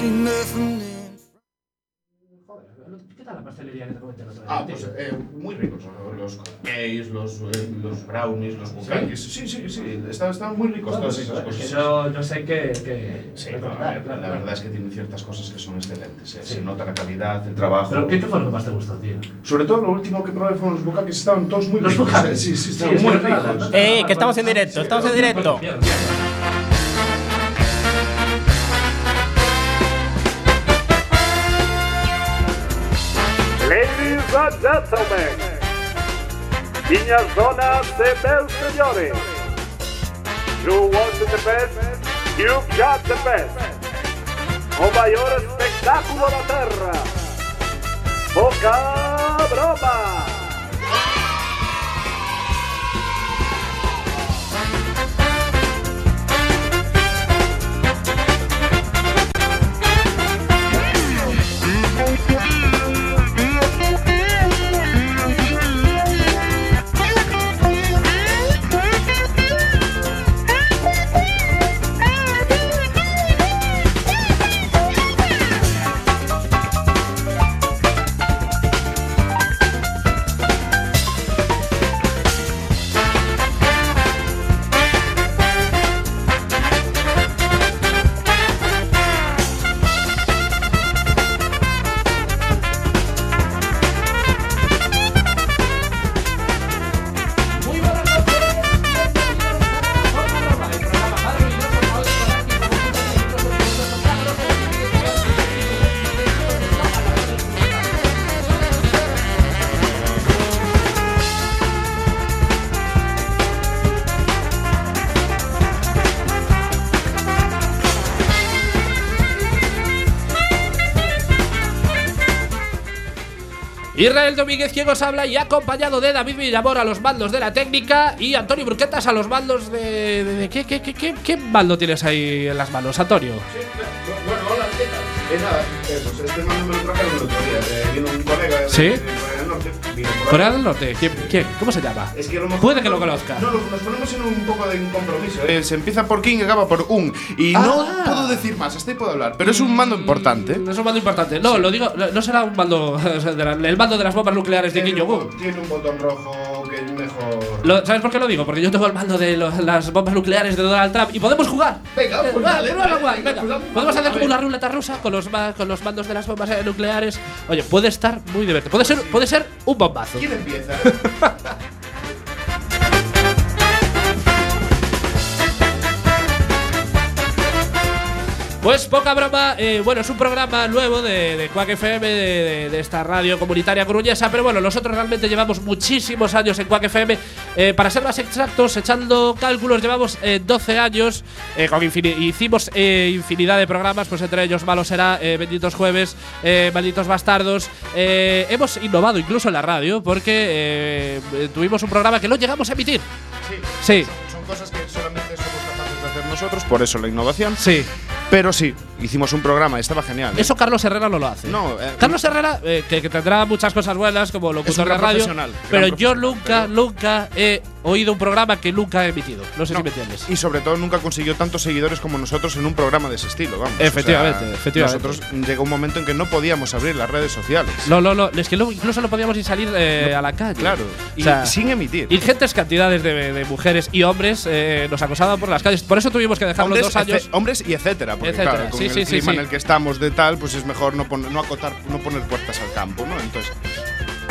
¿Qué tal la pastelería que te comenté el otro día? Ah, pues eh, muy ricos. Los cupcakes, los, eh, los brownies, los bucaques. Sí, sí, sí. Están, están muy ricos todas esas que cosas. yo, yo sé que. que Sí, no, la, claro, la claro. verdad es que tienen ciertas cosas que son excelentes. eh. Sí. Se nota la calidad, el trabajo. Pero, ¿qué, ¿qué fue lo que más te gustó, tío? Sobre todo lo último que probé fueron los bucaques, estaban todos muy Los ricos. bucaques. eh. Sí, sí, Sí, estaban es muy ricos. no- Eh, que estamos en directo, estamos en directo. And gentlemen, minhas donas e meus senhores, you want the best, you've got the best. O maior espetáculo da Terra. Boca Broma. Israel Domínguez quien os habla y acompañado de David Villamor a los mandos de la técnica y Antonio Bruquetas a los mandos de. de- de- ¿qué, qué, qué, qué, qué mando tienes ahí en las manos, Antonio? Bueno, hola, ¿qué tal? Eh, nada, eso, se- este mando me lo trajeron el otro día. eh, vino un colega de, ¿Sí? De Corea del Norte. ¿quién? quién? ¿Cómo se llama? Es que a lo mejor- Puede que lo conozca. No, lo- nos ponemos en un poco de un compromiso. Eh, se empieza por King y acaba por un. Y no Ah. puedo decir más, hasta ahí puedo hablar. Pero es un mando importante. Mm, Es un mando importante. No, lo digo, no será un mando. o sea, de la- el mando de las bombas nucleares de Kim Tiene un, Jong-un. tiene un botón rojo es mejor. Lo- ¿Sabes por qué lo digo? Porque yo tengo el mando de lo- las bombas nucleares de Donald Trump y podemos jugar. Venga, pues vale, dale, vale, dale, guay, venga, pues. Podemos hacer como ver. una ruleta rusa con los, ma- con los mandos de las bombas eh, nucleares. Oye, puede estar muy divertido. Puede ser, puede ser un bombazo. ¿Quién empieza? Pues poca broma, eh, bueno, es un programa nuevo de, de Quack FM, de, de- de esta radio comunitaria coruñesa, pero bueno, nosotros realmente llevamos muchísimos años en Quack FM. Eh, para ser más exactos, echando cálculos, llevamos eh, 12 años, eh, con hicimos eh, infinidad de programas, pues entre ellos Malo Será, eh, Benditos Jueves, Malditos Bastardos. Hemos innovado incluso en la radio, porque tuvimos un programa que no llegamos a emitir. Sí, Son cosas que solamente somos capaces de hacer nosotros, por eso la innovación. sí. Pero sí, hicimos un programa, estaba genial. ¿eh? Eso Carlos Herrera no lo hace. No, eh, Carlos Herrera, eh, que, que tendrá muchas cosas buenas como locutor de radio, pero yo nunca, pero- nunca he oído un programa que nunca he emitido. No sé No, si me entiendes. Y sobre todo nunca consiguió tantos seguidores como nosotros en un programa de ese estilo, vamos. Efectivamente, O sea, efectivamente. Nosotros llegó un momento en que no podíamos abrir las redes sociales. No, no, no. Es que incluso no podíamos ni salir a la calle. Claro, y O sea, sin emitir. Ingentes cantidades de, de mujeres y hombres nos acosaban por las calles. Por eso tuvimos que dejar los hombres, dos años. hombres y etcétera, porque Etcétera, claro, con sí, el clima en el que estamos de tal, pues es mejor no, pon- no acotar, no poner puertas al campo, ¿no? Entonces,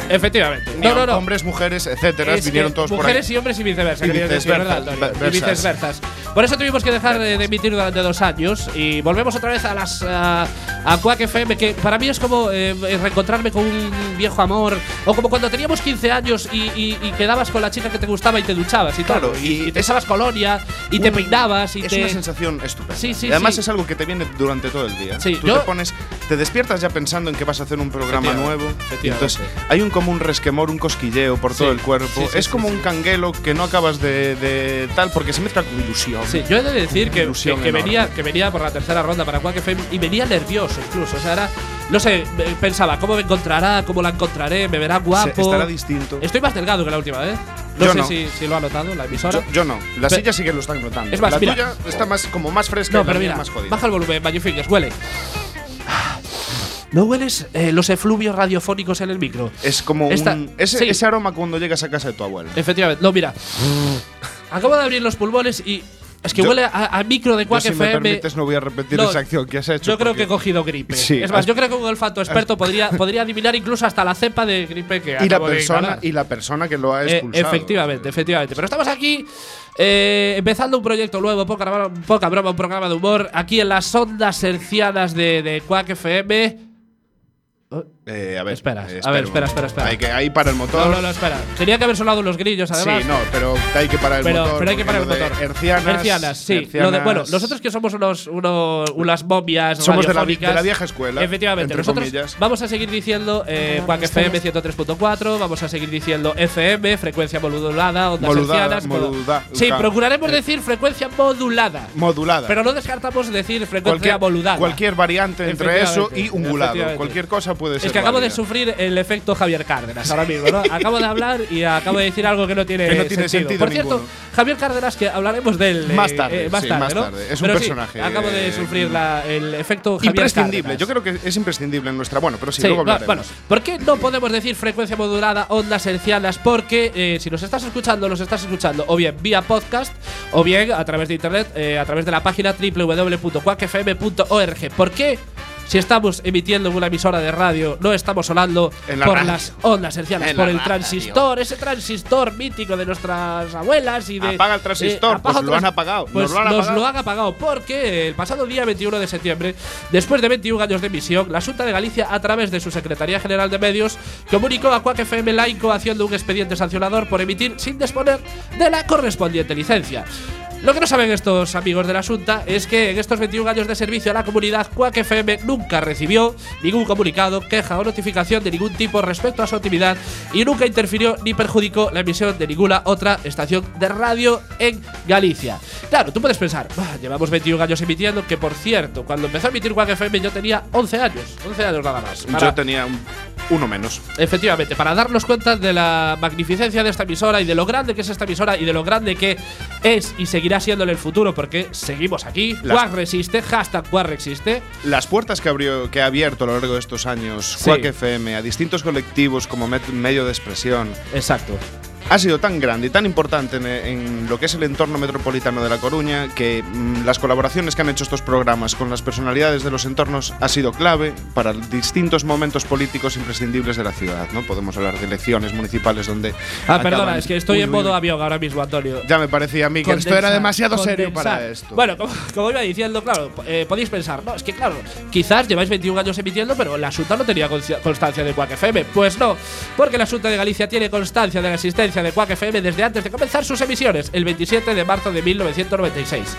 Efectivamente. No, no, no. hombres, mujeres, etcétera, Es vinieron todos por ahí. mujeres y hombres y viceversa. Y viceversa. Y viceversas. Por eso tuvimos que dejar de, de emitir durante dos años y volvemos otra vez a las a, a Quack FM, que para mí es como eh, reencontrarme con un viejo amor o como cuando teníamos 15 años y, y- y quedabas con la chica que te gustaba y te duchabas y Claro, todo. y te echabas colonia y te un- peinabas y es te. una sensación estupenda. Sí, sí, Y además sí. es algo que te viene durante todo el día. Sí, Tú yo- te pones, te despiertas ya pensando en que vas a hacer un programa nuevo. Entonces hay un como un resquemor, un cosquilleo por todo Sí, el cuerpo. sí, sí, es como un canguelo que no acabas de, de tal porque se mezcla con ilusión. Sí, yo he de decir que, que- que venía, que venía por la tercera ronda para Quack FM y venía nervioso incluso. O sea, era, no sé, eh, pensaba, ¿cómo me encontrará? ¿Cómo la encontraré? ¿Me verá Se- guapo? estará distinto. Estoy más delgado que la última vez. No Yo sé no. Si, si lo ha notado la emisora. Yo, yo no. Las sillas sí que lo están notando. Es más, la mira. tuya está más como más fresca no, y la pero mía mira, más jodida. baja el volumen, Magic Fingers, huele. ¿No hueles eh, los efluvios radiofónicos en el micro? Es como Esta- un. Ese, sí. ese aroma cuando llegas a casa de tu abuelo. Efectivamente. No, mira. Acabo de abrir los pulmones y. Es que Yo- huele a, a micro de Yo, Quack si me FM. permites, no voy a repetir No, esa acción que has hecho. Yo creo que he cogido gripe. Sí, es más, yo creo que un olfato experto podría, podría adivinar incluso hasta la cepa de gripe que Y la, de persona, y la persona que lo ha Eh, expulsado. efectivamente, efectivamente. Pero estamos aquí eh, empezando un proyecto nuevo, poca, broma- poca broma, un programa de humor, aquí en las ondas hercianas de, de Quack FM. Eh, a ver, Espera, a ver, espera espera, espera. Hay que ahí para el motor. No, no, no, espera. Tenía que haber sonado los grillos, además. Sí, no, pero hay que parar el pero, motor. pero hay que parar el motor. Hercianas. Hercianas, sí. hercianas- Lo de- bueno, nosotros que somos unos, uno- unas momias Somos de la, de vieja escuela. Efectivamente, entre nosotros comillas. vamos a seguir diciendo eh, Quack FM 103.4, vamos a seguir diciendo FM, frecuencia modulada, ondas Modulada, hercianas. sí, procuraremos eh. decir frecuencia modulada. Modulada. Pero no descartamos decir frecuencia cualquier, modulada. cualquier variante entre eso y ungulado. Cualquier cosa puede ser. Es que acabo de sufrir el efecto Javier Cárdenas ahora mismo, ¿no? acabo de hablar y acabo de decir algo que no tiene, Que no tiene sentido Por cierto, ninguno. Javier Cárdenas, que hablaremos de él eh, Más tarde, eh, más sí, tarde, más ¿no? tarde. Es un Pero sí, personaje, acabo de eh, sufrir la- el efecto Javier Imprescindible. Cárdenas. Yo creo que es imprescindible en nuestra. Bueno, pero sí, Sí, luego hablaremos. bueno, ¿por qué no podemos decir frecuencia modulada, ondas hercianas? Porque eh, si nos estás escuchando, nos estás escuchando o bien vía podcast o bien a través de internet, eh, a través de la página www.quackfm.org. ¿Por qué? Si estamos emitiendo en una emisora de radio, no estamos sonando la por radio. las ondas hercianas, En por el radio. transistor, ese transistor mítico de nuestras abuelas y de. Apaga el transistor, apaga pues el lo han apagado, nos Pues lo han nos apagado. lo han apagado porque el pasado día 21 de septiembre, después de 21 años de emisión, la Junta de Galicia, a través de su Secretaría General de Medios, comunicó a Quack FM la incoación de un expediente sancionador por emitir sin disponer de la correspondiente licencia. Lo que no saben estos amigos de la Junta es que en estos 21 años de servicio a la comunidad, Quack FM nunca recibió ningún comunicado, queja o notificación de ningún tipo respecto a su actividad y nunca interfirió ni perjudicó la emisión de ninguna otra estación de radio en Galicia. Claro, tú puedes pensar, "Bah, llevamos 21 años emitiendo, que por cierto, cuando empezó a emitir Quack FM yo tenía 11 años, 11 años nada más. Para- Yo tenía un- uno menos. Efectivamente, para darnos cuenta de la magnificencia de esta emisora y de lo grande que es esta emisora y de lo grande que es y seguirá siendo en el futuro, porque seguimos aquí. Quack resiste, hashtag Quack resiste. Las puertas que, abrió, que ha abierto a lo largo de estos años Sí. Quack FM a distintos colectivos como medio de expresión Exacto. Ha sido tan grande y tan importante en, en lo que es el entorno metropolitano de La Coruña que mm, las colaboraciones que han hecho estos programas con las personalidades de los entornos ha sido clave para distintos momentos políticos imprescindibles de la ciudad. ¿no? Podemos hablar de elecciones municipales donde. Ah, perdona, es que estoy Uy, en modo avión ahora mismo, Antonio. Ya me parecía a mí que esto era demasiado serio para esto. Bueno, como, como iba diciendo, claro, eh, podéis pensar, no, es que claro, quizás lleváis 21 años emitiendo, pero la Junta no tenía constancia de Quack FM. Pues no, porque la Junta de Galicia tiene constancia de la existencia de Quack FM desde antes de comenzar sus emisiones, el 27 de marzo de 1996.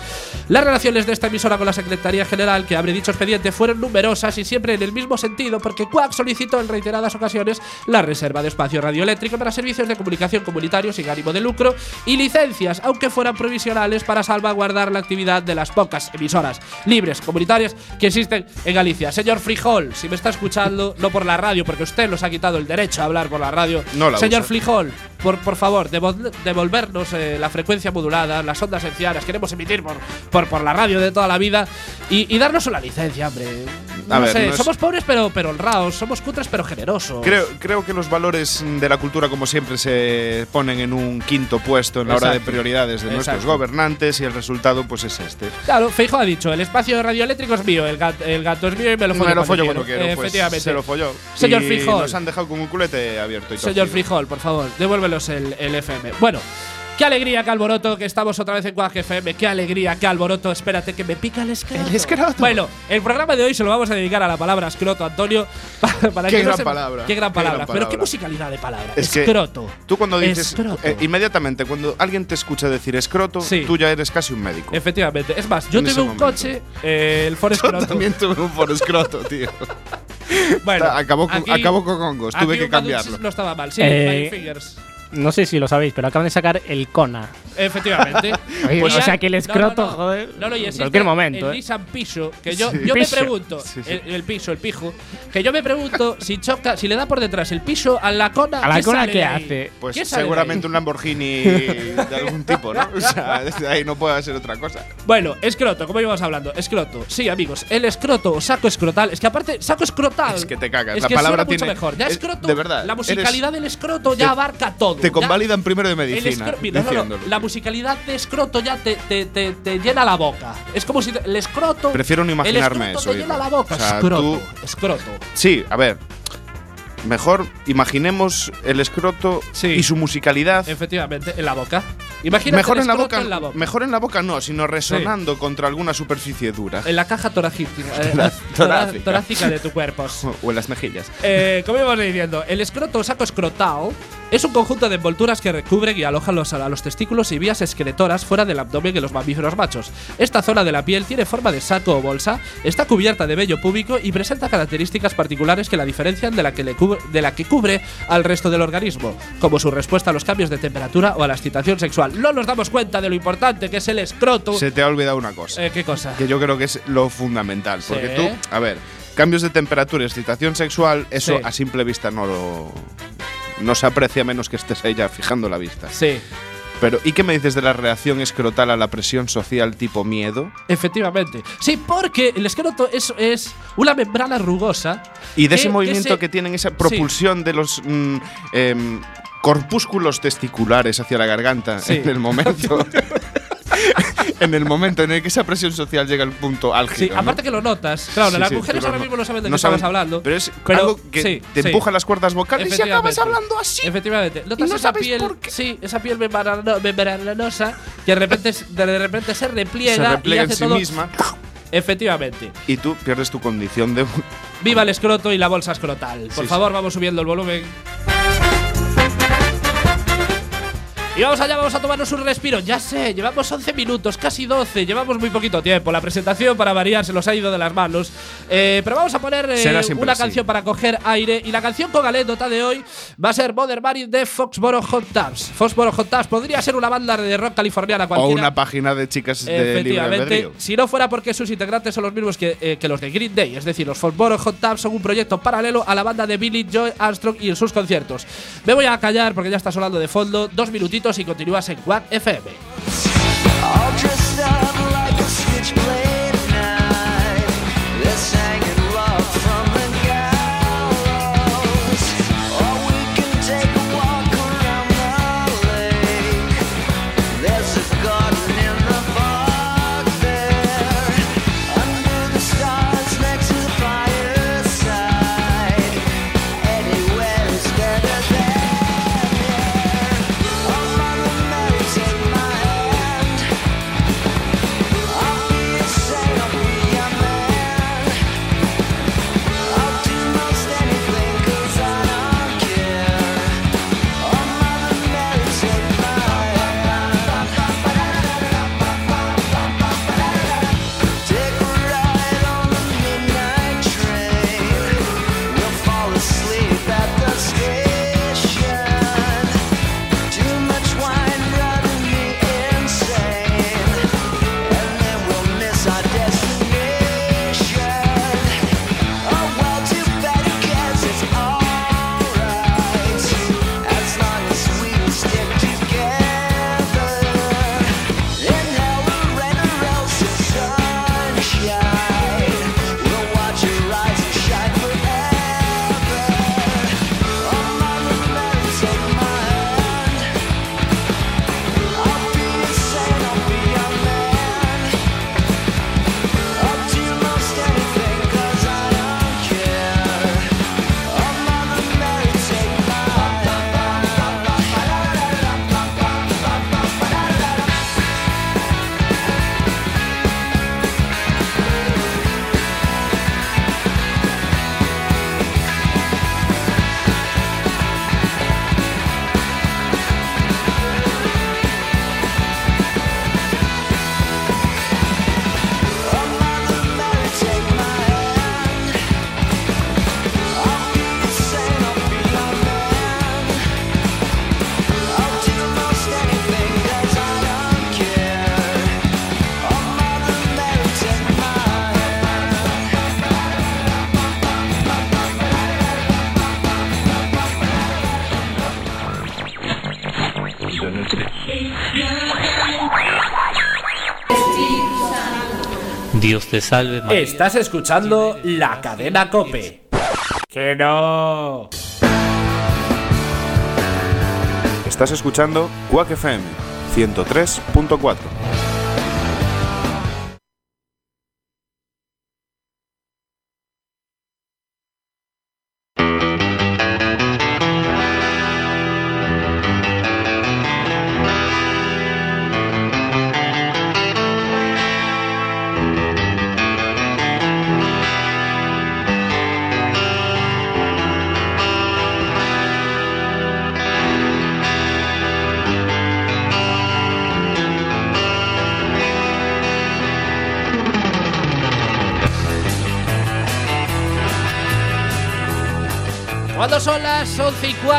Las relaciones de esta emisora con la Secretaría General que abre dicho expediente fueron numerosas y siempre en el mismo sentido, porque Quack solicitó en reiteradas ocasiones la reserva de espacio radioeléctrico para servicios de comunicación comunitarios sin ánimo de lucro y licencias, aunque fueran provisionales, para salvaguardar la actividad de las pocas emisoras libres comunitarias que existen en Galicia. Señor Frijol, si me está escuchando, no por la radio, porque usted nos ha quitado el derecho a hablar por la radio. No la Señor usa. Frijol, por, por favor, devol- devolvernos eh, la frecuencia modulada, las ondas hercianas, queremos emitir por, por, por la radio de toda la vida y, y darnos una licencia, hombre. A No ver, sé, no es- somos pobres pero, pero honrados, somos cutres pero generosos. Creo, creo que los valores de la cultura, como siempre, se ponen en un quinto puesto en la hora de Exacto. prioridades de nuestros Exacto. gobernantes y el resultado pues es este. Claro, Feijo ha dicho, el espacio radioeléctrico es mío, el gato, el gato es mío y me lo follo, Me lo follo quiero. cuando quiero. Eh, pues efectivamente. se lo folló. Señor y Frijol. Nos han dejado con un culete abierto y Señor. Frijol, por favor, devuélvelos el, el FM. Bueno, qué alegría, qué alboroto, que estamos otra vez en Quack FM. Qué alegría, qué alboroto. Espérate que me pica el escroto. El escroto. Bueno, el programa de hoy se lo vamos a dedicar a la palabra escroto, Antonio. para- para Qué que no gran se- palabra, Qué gran qué palabra. gran Pero qué palabra. musicalidad de palabra. Es que escroto. Tú cuando dices Escroto. eh, inmediatamente cuando alguien te escucha decir escroto, Sí. tú ya eres casi un médico. Efectivamente. Es más, yo En tuve un momento. coche, eh, el Ford Yo Escroto. también tuve un por escroto, tío. Bueno, acabó con, acabó con hongos, tuve que cambiarlo. No estaba mal, sí, Eh. No sé si lo sabéis, pero acaban de sacar el Kona. Efectivamente. Oye, Pues o ya- sea que el escroto, no, no. joder, No, no, y en cualquier momento, El ¿eh? Nissan Piso, que yo, Sí. yo me Piso. pregunto. Sí, sí. El, el piso, el pijo. Que yo me pregunto si choca, si le da por detrás el piso a la cona. ¿A la ¿qué cona sale qué hace? Pues ¿Qué sale de seguramente un Lamborghini de algún tipo, ¿no? O sea, desde ahí no puede ser otra cosa. Bueno, escroto, como íbamos hablando, escroto. Sí, amigos, el escroto o saco escrotal. Es que aparte, saco escrotal. Es que te cagas. Es La que palabra suena mucho tiene- mejor. Ya es- escroto. de verdad, La musicalidad del escroto ya abarca todo. Te Ya- convalidan primero de medicina. mira, no, no, la musicalidad de escroto ya te, te, te, te llena la boca. Es como si el escroto. Prefiero no imaginarme el escroto eso, Te llena la boca. O sea, escroto. tú- Escroto. Sí, a ver. Mejor imaginemos el escroto Sí. y su musicalidad. Efectivamente, en la boca. Imagínate Mejor el en la, boca, en la boca. mejor en la boca no, sino resonando contra alguna superficie dura. En la caja torácica, eh, tora- torácica. torácica de tu cuerpo. O en las mejillas. Eh, como íbamos diciendo, el escroto saco escrotal es un conjunto de envolturas que recubren y alojan los, a los testículos y vías excretoras fuera del abdomen de los mamíferos machos. Esta zona de la piel tiene forma de saco o bolsa, está cubierta de vello púbico y presenta características particulares que la diferencian de la que, le cubre, de la que cubre al resto del organismo, como su respuesta a los cambios de temperatura o a la excitación sexual. No nos damos cuenta de lo importante que es el escroto. Se te ha olvidado una cosa. Eh, ¿Qué cosa? que yo creo que es lo fundamental. Porque Sí. tú, a ver, cambios de temperatura, excitación sexual, eso Sí. a simple vista no lo. No se aprecia menos que estés ya fijando la vista. Sí. Pero, ¿y qué me dices de la reacción escrotal a la presión social tipo miedo? Efectivamente. Sí, porque el escroto es, es una membrana rugosa. Y de que- ese movimiento se- que, tienen esa propulsión de los mm, em, corpúsculos testiculares hacia la garganta Sí. en el momento. en el momento en el que esa presión social llega al punto álgido. Sí, ¿no? aparte que lo notas. Claro, Sí, las sí, mujeres ahora mismo no saben de no qué estamos saben, hablando. Pero es algo que sí, te empuja las cuerdas vocales y acabas hablando así. Efectivamente. Notas no esa sabes piel, por qué. sí, esa piel membrano- membranosa que de repente, de repente se repliega, Se repliega y en hace sí todo. misma Efectivamente. y tú pierdes tu condición de. Viva el escroto y la bolsa escrotal. Por favor, vamos subiendo el volumen. Y vamos allá, vamos a tomarnos un respiro. Ya sé, llevamos 11 minutos, casi 12, llevamos muy poquito tiempo. La presentación, para variar, se nos ha ido de las manos. Eh, pero vamos a poner eh, una así. canción para coger aire. Y la canción con anécdota de hoy va a ser Mother Mary de Foxboro Hot Tubs. Foxboro Hot Tubs podría ser una banda de rock californiana O cualquiera. una página de chicas de Efectivamente, si no fuera porque sus integrantes son los mismos que, eh, que los de Green Day, es decir, los Foxboro Hot Tubs son un proyecto paralelo a la banda de Billy Joy Armstrong y en sus conciertos. Me voy a callar porque ya está sonando de fondo, dos minutitos y continúas en Quack FM. Te salve María. Estás escuchando la cadena Cope. Que no. Estás escuchando Quack FM 103.4.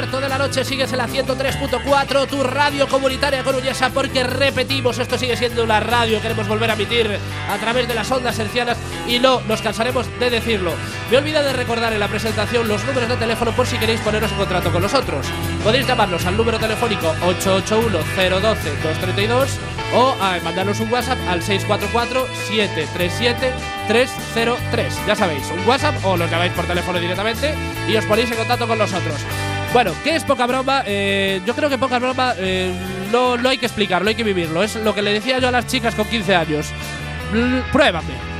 cuarto de la noche, sigues en la 103.4, tu radio comunitaria coruñesa, porque repetimos, esto sigue siendo una radio, queremos volver a emitir a través de las ondas hercianas y no nos cansaremos de decirlo. Me olvida de recordar en la presentación los números de teléfono por si queréis poneros en contrato con nosotros. Podéis llamarnos al número telefónico 881-012-232 o mandarnos un WhatsApp al 644-737-303. Ya sabéis, un WhatsApp o los llamáis por teléfono directamente y os ponéis en contacto con nosotros. Bueno, ¿qué es poca broma? Eh, yo creo que poca broma eh, no, no hay que explicarlo, hay que vivirlo. Es lo que le decía yo a las chicas con 15 años. L- pruébame.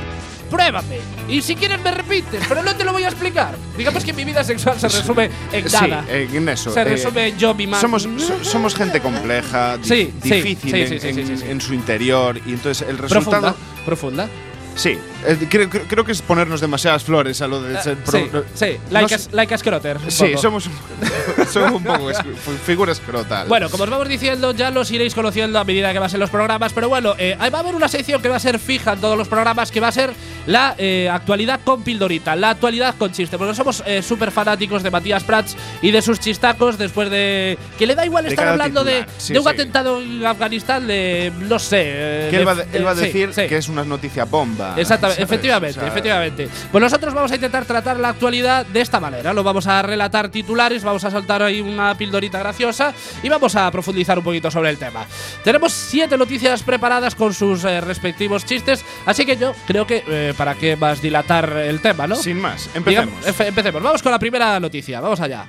Pruébame. Y si quieres me repites, pero no te lo voy a explicar. Digamos que mi vida sexual se resume en nada. Sí, en eso. Se eh, resume en yo, mi madre. Somos, so- somos gente compleja, Sí, difícil sí, sí, en su interior y entonces el resultado… profunda. Profunda. Sí, eh, creo, creo- creo que es ponernos demasiadas flores a lo de ser… pro- sí, no- sí, no like, sé- a, like a Scrotter, un Sí, poco. somos, somos un poco es- figura escrotal. Bueno, como os vamos diciendo, ya los iréis conociendo a medida que pasen los programas, pero bueno, eh, va a haber una sección que va a ser fija en todos los programas, que va a ser la eh, actualidad con pildorita, la actualidad con chiste, porque somos eh, súper fanáticos de Matías Prats y de sus chistacos después de… Que le da igual De estar hablando de, sí, de un sí. atentado en Afganistán, de… no sé… eh, que de- él va, de- él va a decir sí. que es una noticia bomba. Exactamente, ¿sabes? efectivamente, O sea, efectivamente. Pues nosotros vamos a intentar tratar la actualidad de esta manera. Lo vamos a relatar titulares, vamos a soltar ahí una pildorita graciosa y vamos a profundizar un poquito sobre el tema. Tenemos siete noticias preparadas con sus eh, respectivos chistes, así que yo creo que eh, para qué más dilatar el tema, ¿no? Sin más, empecemos. empecemos. Vamos con la primera noticia. Vamos allá.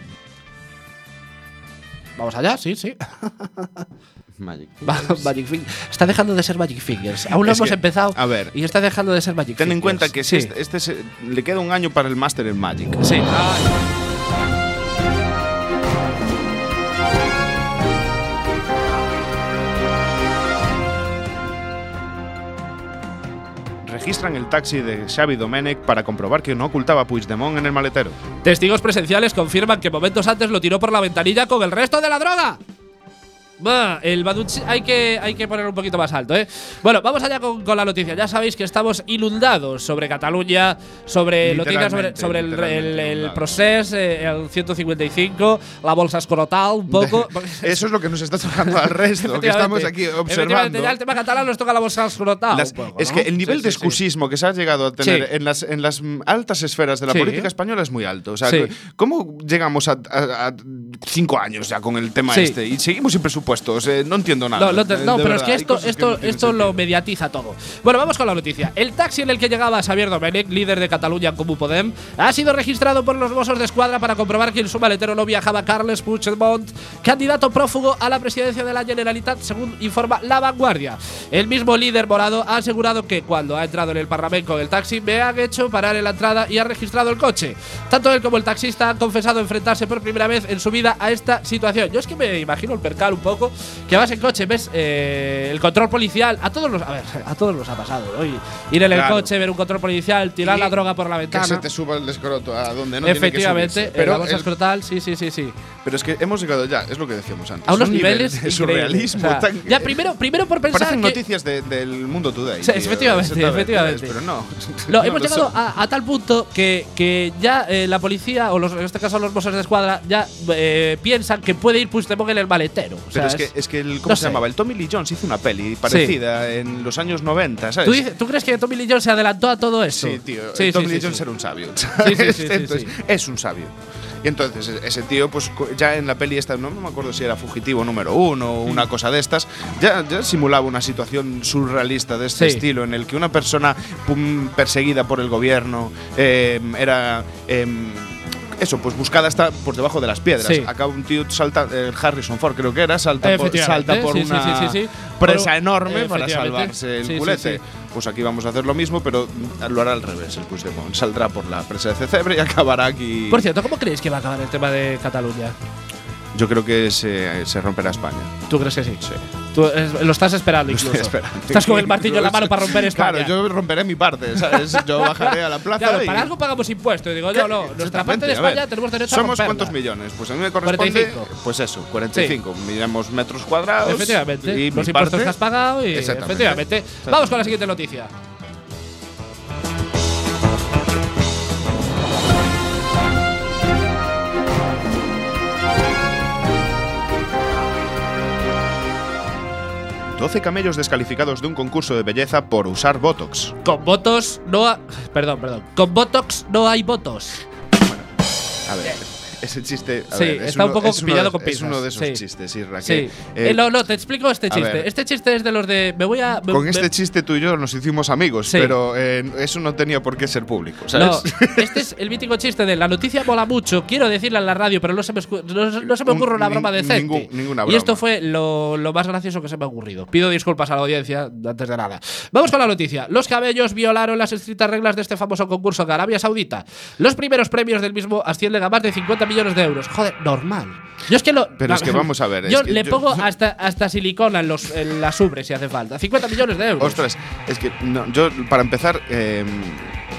Vamos allá, sí, sí. Magic. Fingers. Está dejando de ser Magic Fingers. Aún no Es hemos que, empezado. a ver, Y está dejando de ser Magic Ten Fingers. en cuenta que sí. si este, este se- le queda un año para el máster en Magic. Sí. Registran el taxi de Xavi Domenech para comprobar que no ocultaba Puigdemont en el maletero. Testigos presenciales confirman que momentos antes lo tiró por la ventanilla con el resto de la droga. Bah, el Baduch hay que, hay que ponerlo un poquito más alto, ¿eh? Bueno, vamos allá con, con la noticia. Ya sabéis que estamos inundados sobre Cataluña, sobre noticias sobre, sobre el, el, el procés, eh, el 155, la bolsa escrotal, un poco. Eso es lo que nos está tocando al resto, que estamos aquí observando. ya el tema catalán nos toca la bolsa escrotal. Las- poco, es ¿no? que el nivel Sí, de sí, sí. excusismo que se ha llegado a tener Sí. en, las, en las altas esferas de la Sí. política española es muy alto. O sea, Sí. ¿cómo llegamos a, a- a cinco años ya con el tema Sí. este y seguimos sin presupuestos? Eh, no entiendo nada. No, no te- no, pero verdad, es que esto, esto, no esto lo mediatiza todo. Bueno, vamos con la noticia. El taxi en el que llegaba Xavier Domènech, líder de Cataluña en Comú Podem, ha sido registrado por los Mossos de Escuadra para comprobar que en su maletero no viajaba Carles Puigdemont, candidato prófugo a la presidencia de la Generalitat, según informa La Vanguardia. El mismo líder morado ha asegurado que cuando ha entrado en el Parlamento con el taxi, me han hecho parar en la entrada y ha registrado el coche. Tanto él como el taxista han confesado enfrentarse por primera vez en su vida a esta situación. Yo es que me imagino el percal un poco, que vas en coche, ves eh, el control policial, a todos los, a ver, a todos nos ha pasado, ¿no? Y ir en el Claro. coche, ver un control policial, tirar Y la droga por la Que ventana. se te suba el escroto a donde no Efectivamente, tiene que subirse. pero la bolsa el- escrotal, sí, sí, sí, sí. pero es que hemos llegado ya, es lo que decíamos antes. A unos un niveles de surrealismo. O sea, tan- ya primero, primero por pensar Parecen que noticias de- del mundo today. Sí, tío, efectivamente, efectivamente. Pero no. No, No hemos llegado a, a tal punto que, que ya eh, la policía, o los, en este caso los Mossos de Escuadra, ya eh, piensan que puede ir Puigdemont en el maletero. O Pero es que, es que el, ¿cómo no se sé. llamaba? El Tommy Lee Jones hizo una peli parecida en los años 90, ¿sabes? ¿Tú, crees que Tommy Lee Jones se adelantó a todo eso? Sí, tío. Sí, Tommy Lee Jones era un sabio. sí, sí, sí, Entonces. Es un sabio. Y entonces e- ese tío, pues ya en la peli esta, no me acuerdo si era fugitivo número uno o Mm. una cosa de estas, ya, ya simulaba una situación surrealista de este Sí. estilo, en el que una persona pum, perseguida por el gobierno eh, era. em, eso, pues buscada hasta por debajo de las piedras. Sí. Acá un tío salta, eh, Harrison Ford creo que era, salta por, Efectivamente, salta por sí, sí, una sí, presa enorme para salvarse el culete. Pues aquí vamos a hacer lo mismo, pero lo hará al revés el Puigdemont. Saldrá por la presa de Cecebre y acabará aquí. Por cierto, ¿cómo creéis que va a acabar el tema de Cataluña? Yo creo que se, se romperá España. ¿Tú crees que sí? Sí. Tú lo estás esperando incluso. estoy esperando. Estás con el martillo en la mano para romper España. Claro, yo romperé mi parte, ¿sabes? Yo bajaré a la plaza. Claro, y- para algo pagamos impuestos. Digo, no, no, nuestra parte de ver, España tenemos derecho ¿Somos a romperla. cuántos millones? Pues a mí me corresponde. 45. Pues eso, 45. Miramos metros cuadrados. Efectivamente, Y los impuestos parte- que has pagado y efectivamente. Vamos con la siguiente noticia. 12 camellos descalificados de un concurso de belleza por usar Botox. Con votos no ha- perdón, perdón. Con Botox no hay votos. A ver, ese chiste. a Sí, ver, es está un poco es pillado de- con Es pinzas, uno de esos sí. chistes. Sí. que, eh, Eh, no, no, te explico este chiste. Este chiste es de los de me voy a me- Con me- este chiste tú y yo nos hicimos amigos, Sí. pero eh, eso no tenía por qué ser público, este es el mítico chiste de la noticia mola mucho, quiero decirla en la radio, pero no se me, no, no se me Un- ocurre una broma decente. ningún- ninguna Y esto broma. fue lo, lo más gracioso que se me ha ocurrido. Pido disculpas a la audiencia antes de nada. Vamos con la noticia. Los cabellos violaron las estrictas reglas de este famoso concurso de Arabia Saudita. Los primeros premios del mismo ascienden a más de 50 millones de euros. Joder, normal. Yo es que lo. Pero es que vamos a ver, es Yo que le yo- pongo hasta, hasta silicona en, los, en las ubres si hace falta. 50 millones de euros. Ostras, es que no, yo, para empezar, eh,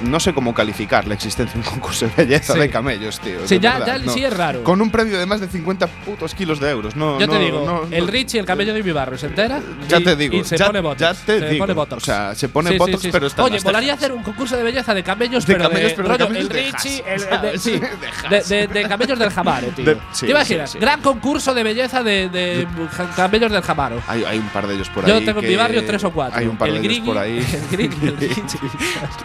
no sé cómo calificar la existencia de un concurso de belleza Sí. de camellos, tío. Sí, de ya- verdad, ya no. sí es raro. Con un premio de más de 50 putos kilos de euros. No, Yo te no, digo, no, el. Rich y el camello de mi barrio se entera. Ya y- te digo, y se ya- pone botox. ya te se digo. pone botox. O sea, se pone botox, pero está Oye, molaría hacer un concurso de belleza de camellos, De pero camellos, de, pero de rollo, camellos el de Richie, el- de- sí, De de, de- de camellos del Jamaro, tío. De- sí, ¿Te imaginas? sí, sí. Gran concurso de belleza de, de camellos del Jamaro. Hay, hay un par de ellos por Yo ahí. tengo en que- mi barrio tres o cuatro. Hay un par el de ellos Grigui, por ahí. El Grigui, el.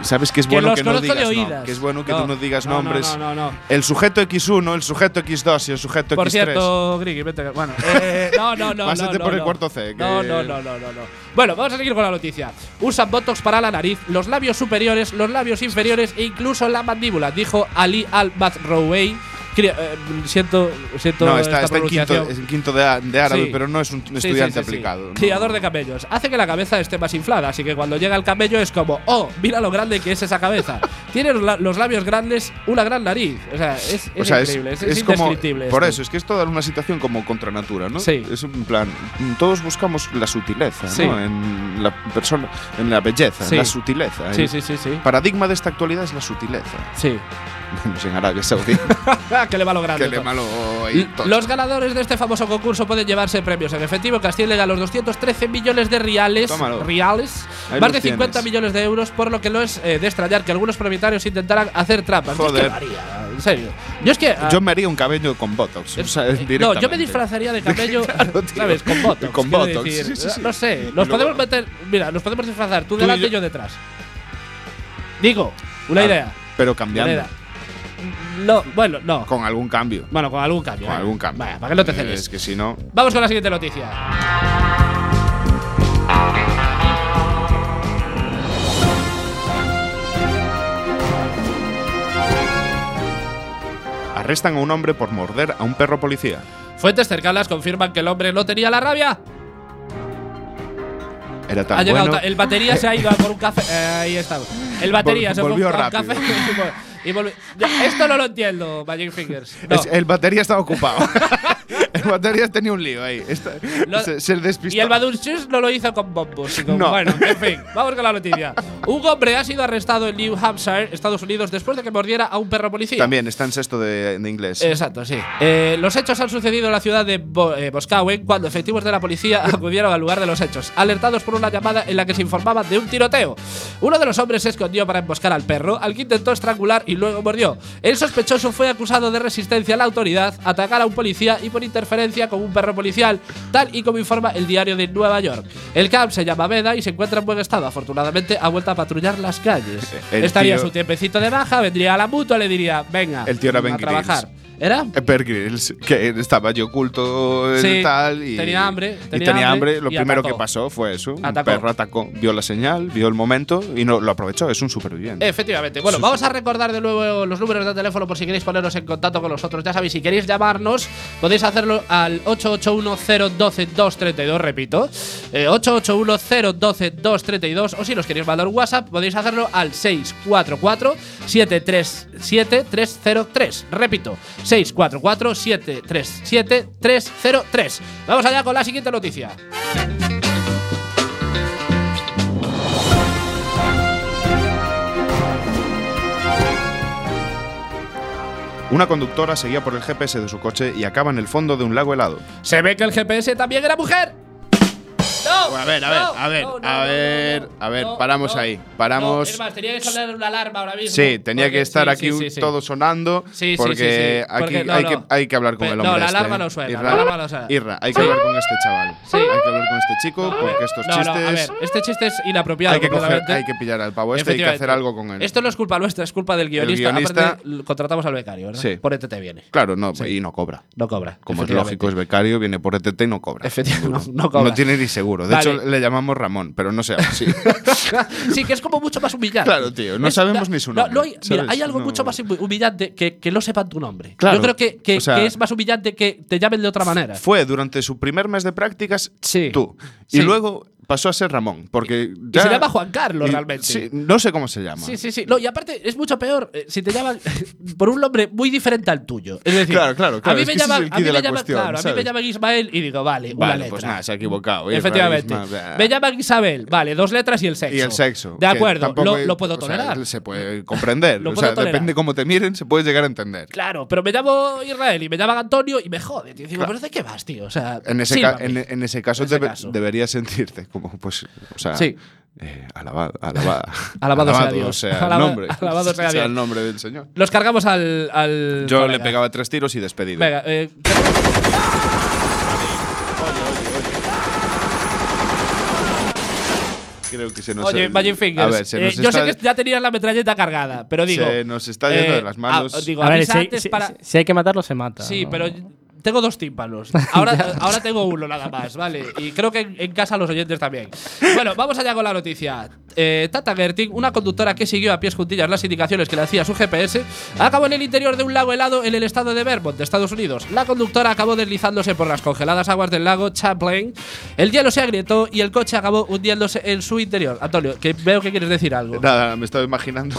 Sabes que es Que bueno los que no digas no- que es bueno que No, tú no digas no, no, nombres. no, no, no. El sujeto X1, el sujeto X2 y el sujeto Por X3. cierto, Grigui, vete. Bueno, eh, no, no, no. Pásate por el cuarto C, que- No, no, no, no, no, no. Bueno, vamos a seguir con la noticia. Usan botox para la nariz, los labios superiores, los labios inferiores e incluso la mandíbula, dijo Ali Al-Bathroui. Cri- eh, siento, siento No, está, esta está en quinto, es en quinto de, de árabe, Sí. pero no es un estudiante sí, sí, sí. aplicado. ¿no? Criador de camellos. Hace que la cabeza esté más inflada, así que cuando llega el camello es como, oh, mira lo grande que es esa cabeza. Tiene los la- los labios grandes, una gran nariz. O sea, es, es O sea, increíble, es, es, es es como. indescriptible Por esto. eso, es que es toda una situación como contra natura, ¿no? Sí. Es un plan. Todos buscamos la sutileza. ¿no? En la persona, en la belleza, Sí. la sutileza. Sí, sí, sí, sí. paradigma de esta actualidad es la sutileza. Sí. Menos en Arabia Saudí. que le va lo grande. que le malo. Los ganadores de este famoso concurso pueden llevarse premios en efectivo que ascienden a los 213 millones de reales, Tómalo. reales, Ahí más de 50 tienes. millones de euros, por lo que no es eh, de extrañar que algunos propietarios intentaran hacer trampas. Yo es que Joder. en serio. Yo es que. ah, Yo me haría un cabello con botox. o sea, eh, no, yo me disfrazaría de cabello, Claro. ¿sabes? Con botox. Con quiero botox, decir. sí, sí, sí. No sé, nos podemos meter. Mira, nos podemos disfrazar tú delante y yo- yo detrás. Digo, una Ah, idea. Pero cambiando. No, bueno, no. Con algún cambio. Bueno, con algún cambio. Con venga. algún cambio. Vaya, para que no te celes. Es que si no. Vamos con la siguiente noticia. Arrestan a un hombre por morder a un perro policía. Fuentes cercanas confirman que el hombre no tenía la rabia. Era tan ha llegado bueno. el batería se ha ido a por un café. Eh, ahí está. El batería Vol- se fue volvió a un rápido. café y vol- y volvió- Ya, Esto no lo entiendo, Magic Fingers. No. Es- el batería estaba ocupado. el batería tenía un lío ahí. Lo- se, se despistó. Y el Badunchus no lo hizo con bombos. y con- No. Bueno, en fin, vamos con la noticia. Un hombre ha sido arrestado en New Hampshire, Estados Unidos, después de que mordiera a un perro policía. También está en sexto de, de inglés. Exacto, sí. Eh, los hechos han sucedido en la ciudad de Bo- eh, Boscawen cuando efectivos de la policía acudieron al lugar de los hechos, alertados por una llamada en la que se informaba de un tiroteo. Uno de los hombres se escondió para emboscar al perro, al que intentó estrangular y luego mordió. El sospechoso fue acusado de resistencia a la autoridad, atacar a un policía y por interferencia con un perro policial, tal y como informa el diario de Nueva York. El camp se llama Veda y se encuentra en buen estado. Afortunadamente ha vuelto a patrullar las calles. El Estaría tío- su tiempecito de baja, vendría a la mutua, le diría, venga, El tío era Ben a trabajar. ¿Era? Eh, Bear Grylls, que estaba allí oculto y Sí, tal. Y, tenía hambre, y tenía hambre. Lo y primero atacó. que pasó fue eso. Un perro atacó, vio la señal, vio el momento y no lo aprovechó. Es un superviviente. Efectivamente. Bueno, vamos a recordar de nuevo los números de teléfono por si queréis poneros en contacto con nosotros. Ya sabéis, si queréis llamarnos, podéis hacerlo al 881-012-232, repito. Eh, 881-012-232. O si nos queréis mandar un WhatsApp, podéis hacerlo al 644-737-303. Repito, 644-737-303. Vamos allá con la siguiente noticia. Una conductora seguía por el GPS de su coche y acaba en el fondo de un lago helado. Se ve que el GPS también era mujer. No, A ver, a ver, a ver, no, a ver, a ver, paramos ahí, paramos. Más, tenía que sonar una alarma ahora mismo. Sí, tenía porque- que estar sí, aquí sí, sí, todo sonando Sí, sí, porque aquí porque hay. Que, hay que hablar con el no, hombre. la este, alarma no suena, Irra, la alarma no suena. Irra, hay que hablar con este chaval. Sí. Hay que hablar con este chico porque estos No, no, chistes. a ver, este chiste es inapropiado. hay, que coger, completamente. hay que pillar al pavo este y hay que hacer algo con él. Esto no es culpa nuestra, es culpa del guionista. Aparte, contratamos al becario, ¿verdad? Sí. Por ETT viene. Claro, no, y no cobra. No cobra. Como es lógico, es becario, viene por ETT y no cobra. Efectivamente, no cobra. No tiene ni seguro. De Vale. hecho, le llamamos Ramón, pero no se llama así. sí, que es como mucho más humillante. Claro, tío, no sabemos ni su no, nombre, no hay, mira, hay algo mucho más humillante que, que no sepan tu nombre. Claro, Yo creo que, que- o sea- que es más humillante que te llamen de otra manera. Fue durante su primer mes de prácticas Sí. tú. Sí. Y luego pasó a ser Ramón. Porque ya, se llama Juan Carlos, y- realmente. sí, no sé cómo se llama. Sí, sí, sí. No, y aparte es mucho peor eh, si te llaman por un nombre muy diferente al tuyo. Es decir, Claro, claro, a mí me es llaman, el a quid mí de me la llaman- cuestión, claro, a mí me ¿sabes? llaman Ismael y digo, vale, una Vale, letra. pues nada, se ha equivocado. Efectivamente. Israelismo, Me llaman Isabel, vale, dos letras y el sexo. Y el sexo. De acuerdo, lo, puedo o sea, tolerar. se puede comprender. O sea, tolerar. depende cómo te miren, se puede llegar a entender. Claro, pero me llamo Israel y me llaman Antonio y me jode, tío. Digo, ¿pero de qué vas, tío? O sea, En ese, ca- en, en ese caso, En ese debe- caso. deberías sentirte como, pues, o sea, Sí. eh, alabado, alabado, Alabado sea Dios. sea nombre, alabado sea Dios. el nombre del Señor. Los cargamos al. al Yo colega. le pegaba tres tiros y despedido. Venga, eh, Creo que se nos Oye, Magic Fingers. A ver, se eh, nos yo está, sé que ya tenías la metralleta cargada, pero digo. Se nos está yendo eh, de las manos. ah, digo, A ver, si, antes si- para. si hay que matarlo, se mata. Sí, ¿no? pero tengo dos tímpanos. Ahora, ahora tengo uno nada más, ¿vale? Y creo que en, en casa los oyentes también. Bueno, vamos allá con la noticia. Eh, Tata Gerting, una conductora que siguió a pies juntillas las indicaciones que le hacía su GPS, acabó en el interior de un lago helado en el estado de Vermont, de Estados Unidos. La conductora acabó deslizándose por las congeladas aguas del lago Champlain. El hielo se agrietó y el coche acabó hundiéndose en su interior. Antonio, que veo que quieres decir algo. Nada, me estaba imaginando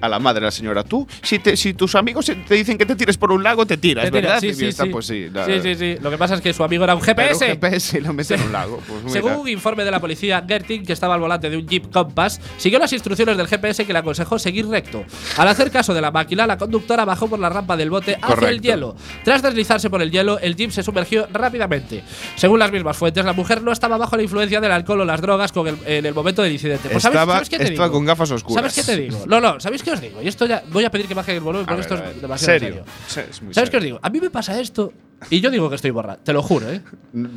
a la madre, la señora. Tú, si, te, si tus amigos te dicen que te tires por un lago, te tiras, Te ¿verdad? Sí, sí, sí. Pues sí, nada. sí, sí, sí. Lo que pasa es que su amigo era un GPS. un GPS y lo mete en un lago. Pues. Según un informe de la policía, Gerting, que estaba al volante de un Jeep Compass, siguió las instrucciones del GPS que le aconsejó seguir recto. Al hacer caso de la máquina, la conductora bajó por la rampa del bote hacia el Correcto. hielo. Tras deslizarse por el hielo, el Jeep se sumergió rápidamente. Según las mismas fuentes, la mujer no estaba bajo la influencia del alcohol o las drogas con el- en el momento del incidente. Pues, ¿sabes- Estaba- ¿sabes qué te estaba digo? con gafas oscuras. ¿Sabes qué te digo? No, no, ¿sabéis qué os digo? Y esto ya voy a pedir que baje el volumen porque ver, esto es demasiado serio. serio. Es ¿Sabes qué os serio. digo? A mí me pasa esto y yo digo que estoy borrado. Te lo juro, ¿eh?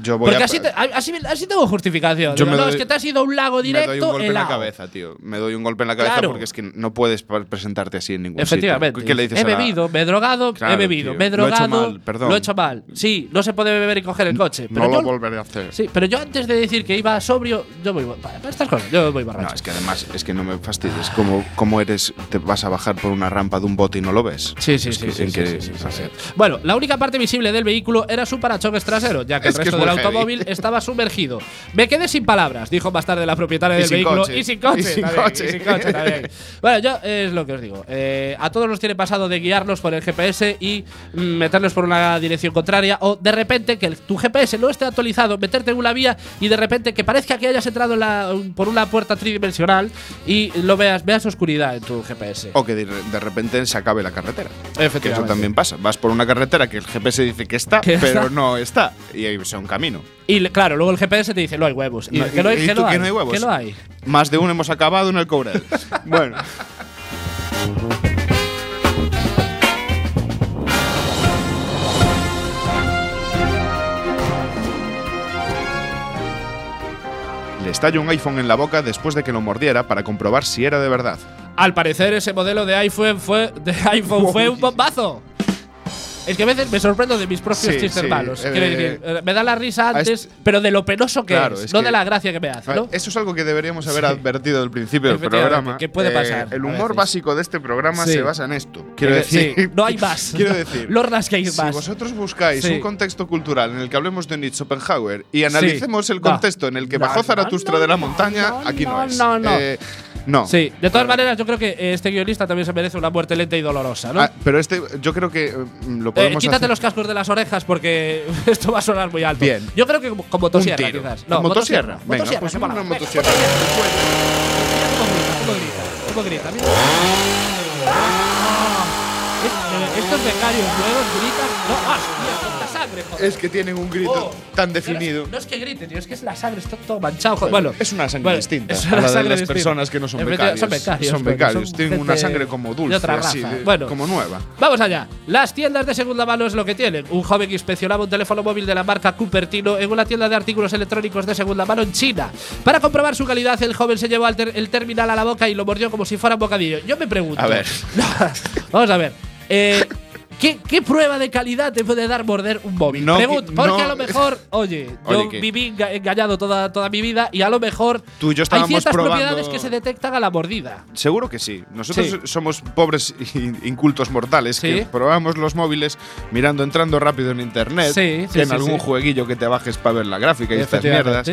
Yo voy Porque a, así, te- así, así tengo justificación. Yo Digo, me no, doy- es que te has ido a un lago me directo doy un golpe en la cabeza, tío. Me doy un golpe en la cabeza Claro. porque es que no puedes presentarte así en ningún Efectivamente. sitio. ¿Qué le dices he a la- bebido, me he drogado, Claro, he bebido, tío. me he Lo he hecho drogado. mal, perdón. Lo he hecho mal. Sí, no se puede beber y coger el coche. Pero No yo, lo volveré a hacer. Sí, pero yo antes de decir que iba sobrio, yo voy. Para, estas cosas, yo voy borracho. No, es que además, es que no me fastidies. ¿Cómo, cómo eres? Te vas a bajar por una rampa de un bote y no lo ves. Sí, sí, Es sí, que- que- sí. Bueno, la única parte visible del vehículo era su parachoques trasero, ya que Es el resto es del heavy. automóvil estaba sumergido. Me quedé sin palabras, dijo más tarde la propietaria Y del vehículo. coche. Y sin coche. Y sin también, coche. y sin coche también. bueno, yo es lo que os digo. Eh, a todos nos tiene pasado de guiarnos por el GPS y mm, meternos por una dirección contraria, o de repente que el- tu GPS no esté actualizado, meterte en una vía y de repente que parezca que hayas entrado en la- por una puerta tridimensional y lo veas, veas oscuridad en tu GPS. O que de, de repente se acabe la carretera. Que Efectivamente. eso también pasa. Vas por una carretera que el GPS dice que está, pero está. no está. Y ahí es un camino. Y claro, luego el GPS te dice, no hay huevos. Y, No, que no hay, y que tú no que hay, no hay huevos. que no hay. Más de uno hemos acabado en el Courel. bueno. Le estalló un iPhone en la boca después de que lo mordiera para comprobar si era de verdad. Al parecer ese modelo de iPhone fue, de iPhone fue un bombazo. Es que a veces me sorprendo de mis propios Sí, chistes sí, malos. eh, Quiero decir, eh, me da la risa antes, pero de lo penoso que Claro, es, es no que- de la gracia que me hace, ¿no? Eso es algo que deberíamos haber Sí. advertido al principio del programa. que puede Eh, pasar el humor básico de este programa Sí. se basa en esto. Quiero Eh, decir, sí, no hay más. quiero decir, Lornas que hay si vosotros buscáis Sí. un contexto cultural en el que hablemos de Nietzsche Schopenhauer y analicemos el No. contexto en el que bajó Zaratustra no, de la montaña, no, aquí no, no, es. no, no. Eh, no. Sí, de todas maneras, yo creo que eh, este guionista también se merece una muerte lenta y dolorosa, ¿no? Ah, pero este, yo creo que mm, lo Eh, podemos quítate hacer- los cascos de las orejas porque esto va a sonar muy alto. Bien. Yo creo que como, como motosierra, quizás. ¿Con motosierra? Venga, Motosierra, pues que una motosierra. Cómo grita, cómo grita, cómo grita. Eh, Estos becarios nuevos gritan. No, ¡ah! Cuánta sangre, joder. Es que tienen un grito Oh, tan definido. No es que grite, tío, es que es la sangre, está todo manchado. joder. Bueno, es una sangre bueno, distinta es a una la de sangre las distinta. personas que no son Efectivamente, becarios. Son becarios. Son becarios, tienen una gente sangre como dulce, de otra así, raza. de- bueno, como nueva. Vamos allá. Las tiendas de segunda mano es lo que tienen. Un joven inspeccionaba un teléfono móvil de la marca Cupertino en una tienda de artículos electrónicos de segunda mano en China. Para comprobar su calidad, el joven se llevó al ter- el terminal a la boca y lo mordió como si fuera un bocadillo. Yo me pregunto. A ver. Vamos a ver. Eh, ¿Qué, qué prueba de calidad te puede dar morder un móvil? No, porque no. a lo mejor, oye, yo viví enga- engañado toda, toda mi vida y a lo mejor Tú y yo hay ciertas probando- propiedades que se detectan a la mordida. Seguro que sí. Nosotros Sí. somos pobres incultos mortales Sí. que probamos los móviles mirando, entrando rápido en internet, Sí, en algún jueguillo que te bajes para ver la gráfica y estas mierdas.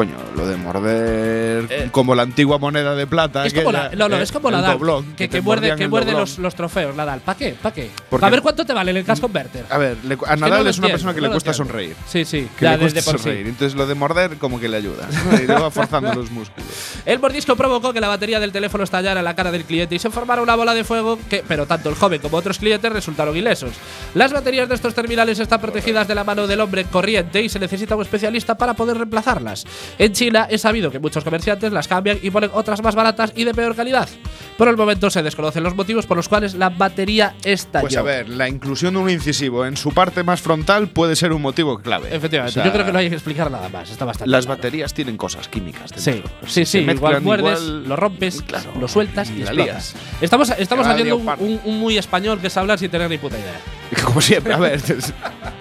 Coño, lo de morder Eh, como la antigua moneda de plata. Es como la, no, no, eh, es como el la DAL, doblón, que, muerde, que muerde los, los trofeos, la DAL. ¿Para qué? ¿Para qué? Porque- A ver cuánto te vale el cash converter. A ver, le- a Nadal es una entiendo, persona que no le cuesta entiendo. sonreír. Sí, sí, Que ya le cuesta desde por sí. sonreír. Entonces lo de morder como que le ayuda. Y le va forzando los músculos. El mordisco provocó que la batería del teléfono estallara en la cara del cliente y se formara una bola de fuego que, pero tanto el joven como otros clientes resultaron ilesos. Las baterías de estos terminales están protegidas de la mano del hombre corriente y se necesita un especialista para poder reemplazarlas. En China es sabido que muchos comerciantes las cambian y ponen otras más baratas y de peor calidad. Por el momento se desconocen los motivos por los cuales la batería estalló. Pues a ver, la inclusión de un incisivo en su parte más frontal puede ser un motivo clave. Efectivamente, O sea, yo creo que no hay que explicar nada más. Está bastante Las claro. baterías tienen cosas químicas Sí, dentro. sí, Se sí. Igual muerdes, igual- lo rompes, Claro. lo sueltas y, Y explotas. Estamos, estamos haciendo un, un- un muy español que es hablar sin tener ni puta idea. Como siempre, a ver.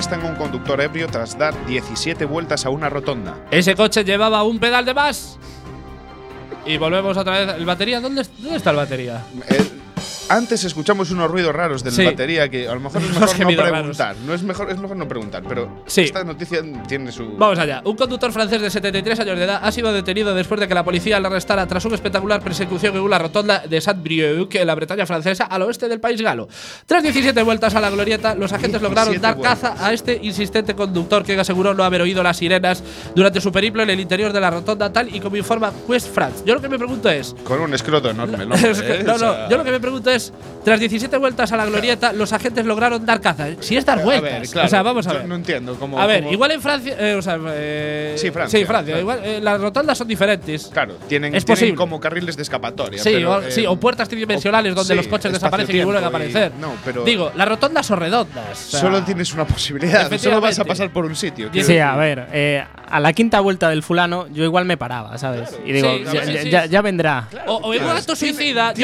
Arrestan a un conductor ebrio tras dar 17 vueltas a una rotonda. Ese coche llevaba un pedal de más. Y volvemos otra vez. ¿El batería? ¿Dónde, dónde está el batería? Eh, antes escuchamos unos ruidos raros de Sí. la batería que a lo mejor es mejor no preguntar. No es mejor, es mejor no preguntar, pero Sí. esta noticia tiene su. Vamos allá. Un conductor francés de 73 años de edad ha sido detenido después de que la policía le arrestara tras una espectacular persecución en una rotonda de Saint-Brieuc, en la Bretaña francesa, al oeste del país galo. Tras 17 vueltas a la glorieta, los agentes lograron 17 dar vueltas. caza a este insistente conductor que aseguró no haber oído las sirenas durante su periplo en el interior de la rotonda, tal y como informa Quest France. Yo lo que me pregunto es. Con un escroto enorme, que- ¿eh? no, no, yo lo que me pregunto es, tras 17 vueltas a la glorieta, los agentes lograron dar caza. Si es dar a vueltas. ver, claro, o sea, vamos a yo ver. No entiendo cómo. A ver, cómo- igual en Francia. eh, o sea, eh, Sí, Francia, Sí, Francia. claro. Igual, eh, las rotondas son diferentes. Claro, tienen, Es tienen posible. como carriles de escapatoria. Sí, pero, o, eh, sí, o puertas tridimensionales o- donde sí, los coches desaparecen y vuelven a y- aparecer. No, pero. Digo, las rotondas son redondas. o sea, solo tienes una posibilidad. Solo vas a pasar por un sitio. Sí, decir. a ver, eh, a la quinta vuelta del fulano, yo igual me paraba, ¿sabes? Y digo, Sí, ya, ya- ya- ya vendrá. O, o en un acto suicida,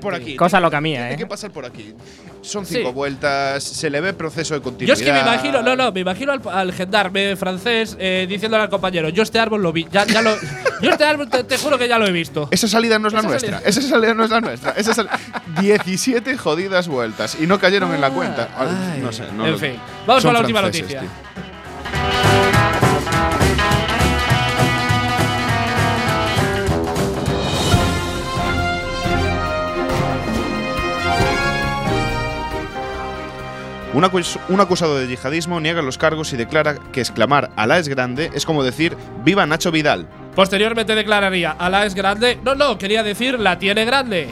por aquí. Cosa loca mía, Tiene ¿eh? que pasar por aquí. Son Sí. cinco vueltas, se le ve proceso de Yo continuidad. es que me imagino, no, no, me imagino al, al gendarme francés eh, diciéndole al compañero, yo este árbol lo vi, ya, ya lo, yo este árbol te, te juro que ya lo he visto. Esa salida no es la Esa nuestra. salida. Esa salida no es la nuestra. Esa sal- 17 jodidas vueltas y no cayeron en la cuenta. Ay. no sé. No en lo- fin, vamos son con la última franceses, noticia. tío. Un, acus- un acusado de yihadismo niega los cargos y declara que exclamar Alá es grande es como decir ¡Viva Nacho Vidal! Posteriormente declararía, Alá es grande. No, no, quería decir, la tiene grande.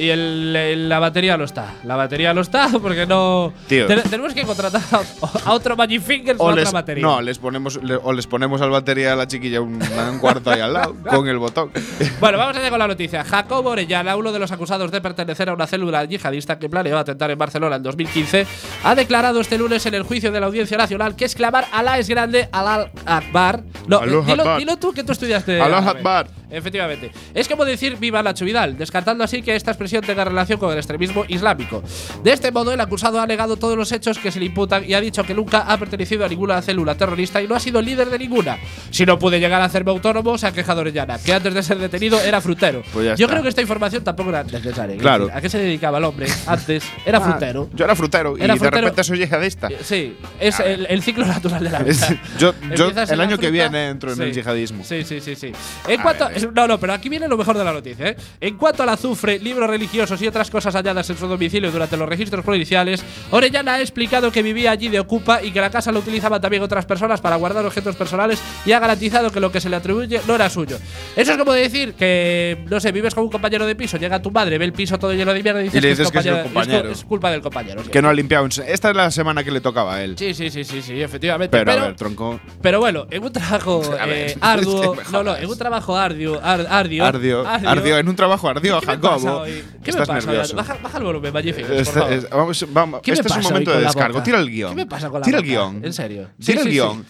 Y el, el- la batería no está. La batería no está porque no. Tío. Tenemos que contratar a, a otro Magic Fingers o a otra les, batería. no, les ponemos, le- o les ponemos al batería a la chiquilla un, un cuarto ahí al lado, con el botón. Bueno, vamos allá con la noticia. Jacobo Orellana, uno de los acusados de pertenecer a una célula yihadista que planeó atentar en Barcelona en 2015, ha declarado este lunes en el juicio de la Audiencia Nacional que exclamar Alá es grande, Alá Akbar. No, dilo, dilo tú que tú estudiaste. Árabe. Akbar. Efectivamente. Es como decir viva Nacho Vidal, descartando así que esta expresión tenga relación con el extremismo islámico. De este modo, el acusado ha negado todos los hechos que se le imputan y ha dicho que nunca ha pertenecido a ninguna célula terrorista y no ha sido líder de ninguna. Si no pude llegar a hacerme autónomo, se ha quejado Orellana, que antes de ser detenido era frutero. Pues Yo creo que esta información tampoco era necesaria. Claro. decir, ¿A qué se dedicaba el hombre antes? Era Ah, frutero. Yo era frutero y Era de frutero. repente soy yihadista. Eh, Sí, es el, el ciclo natural de la vida. yo- yo el año que fruta- viene entro en el yihadismo. Sí, sí, sí, sí. En cuanto ver. No, no, pero aquí viene lo mejor de la noticia, ¿eh? En cuanto al azufre, libros religiosos y otras cosas halladas en su domicilio durante los registros policiales, Orellana ha explicado que vivía allí de ocupa y que la casa la utilizaban también otras personas para guardar objetos personales y ha garantizado que lo que se le atribuye no era suyo. Eso es como decir que, no sé, vives con un compañero de piso, llega tu madre, ve el piso todo lleno de mierda y dices Y le que, es dices que es compañero- es compañero. es culpa del compañero. Que no ha limpiado. Esta es la semana que le tocaba a él. Sí, sí, sí, sí, sí, efectivamente. Pero, Pero, a ver, tronco. pero bueno, en un trabajo eh, arduo. que no, no, en un trabajo arduo. Ar- ardio, Ardio, ardio, en un trabajo ardio, ¿Qué me pasa Jacobo. hoy? ¿Qué Estás me pasa nervioso. Baja, baja el volumen, Magnificent, por Este, es- vamos, vamos, ¿Qué me este es un pasa momento de descargo. Tira el guion. ¿Qué me pasa con la Tira el boca? guion. En serio. Sí, Tira el sí, guion.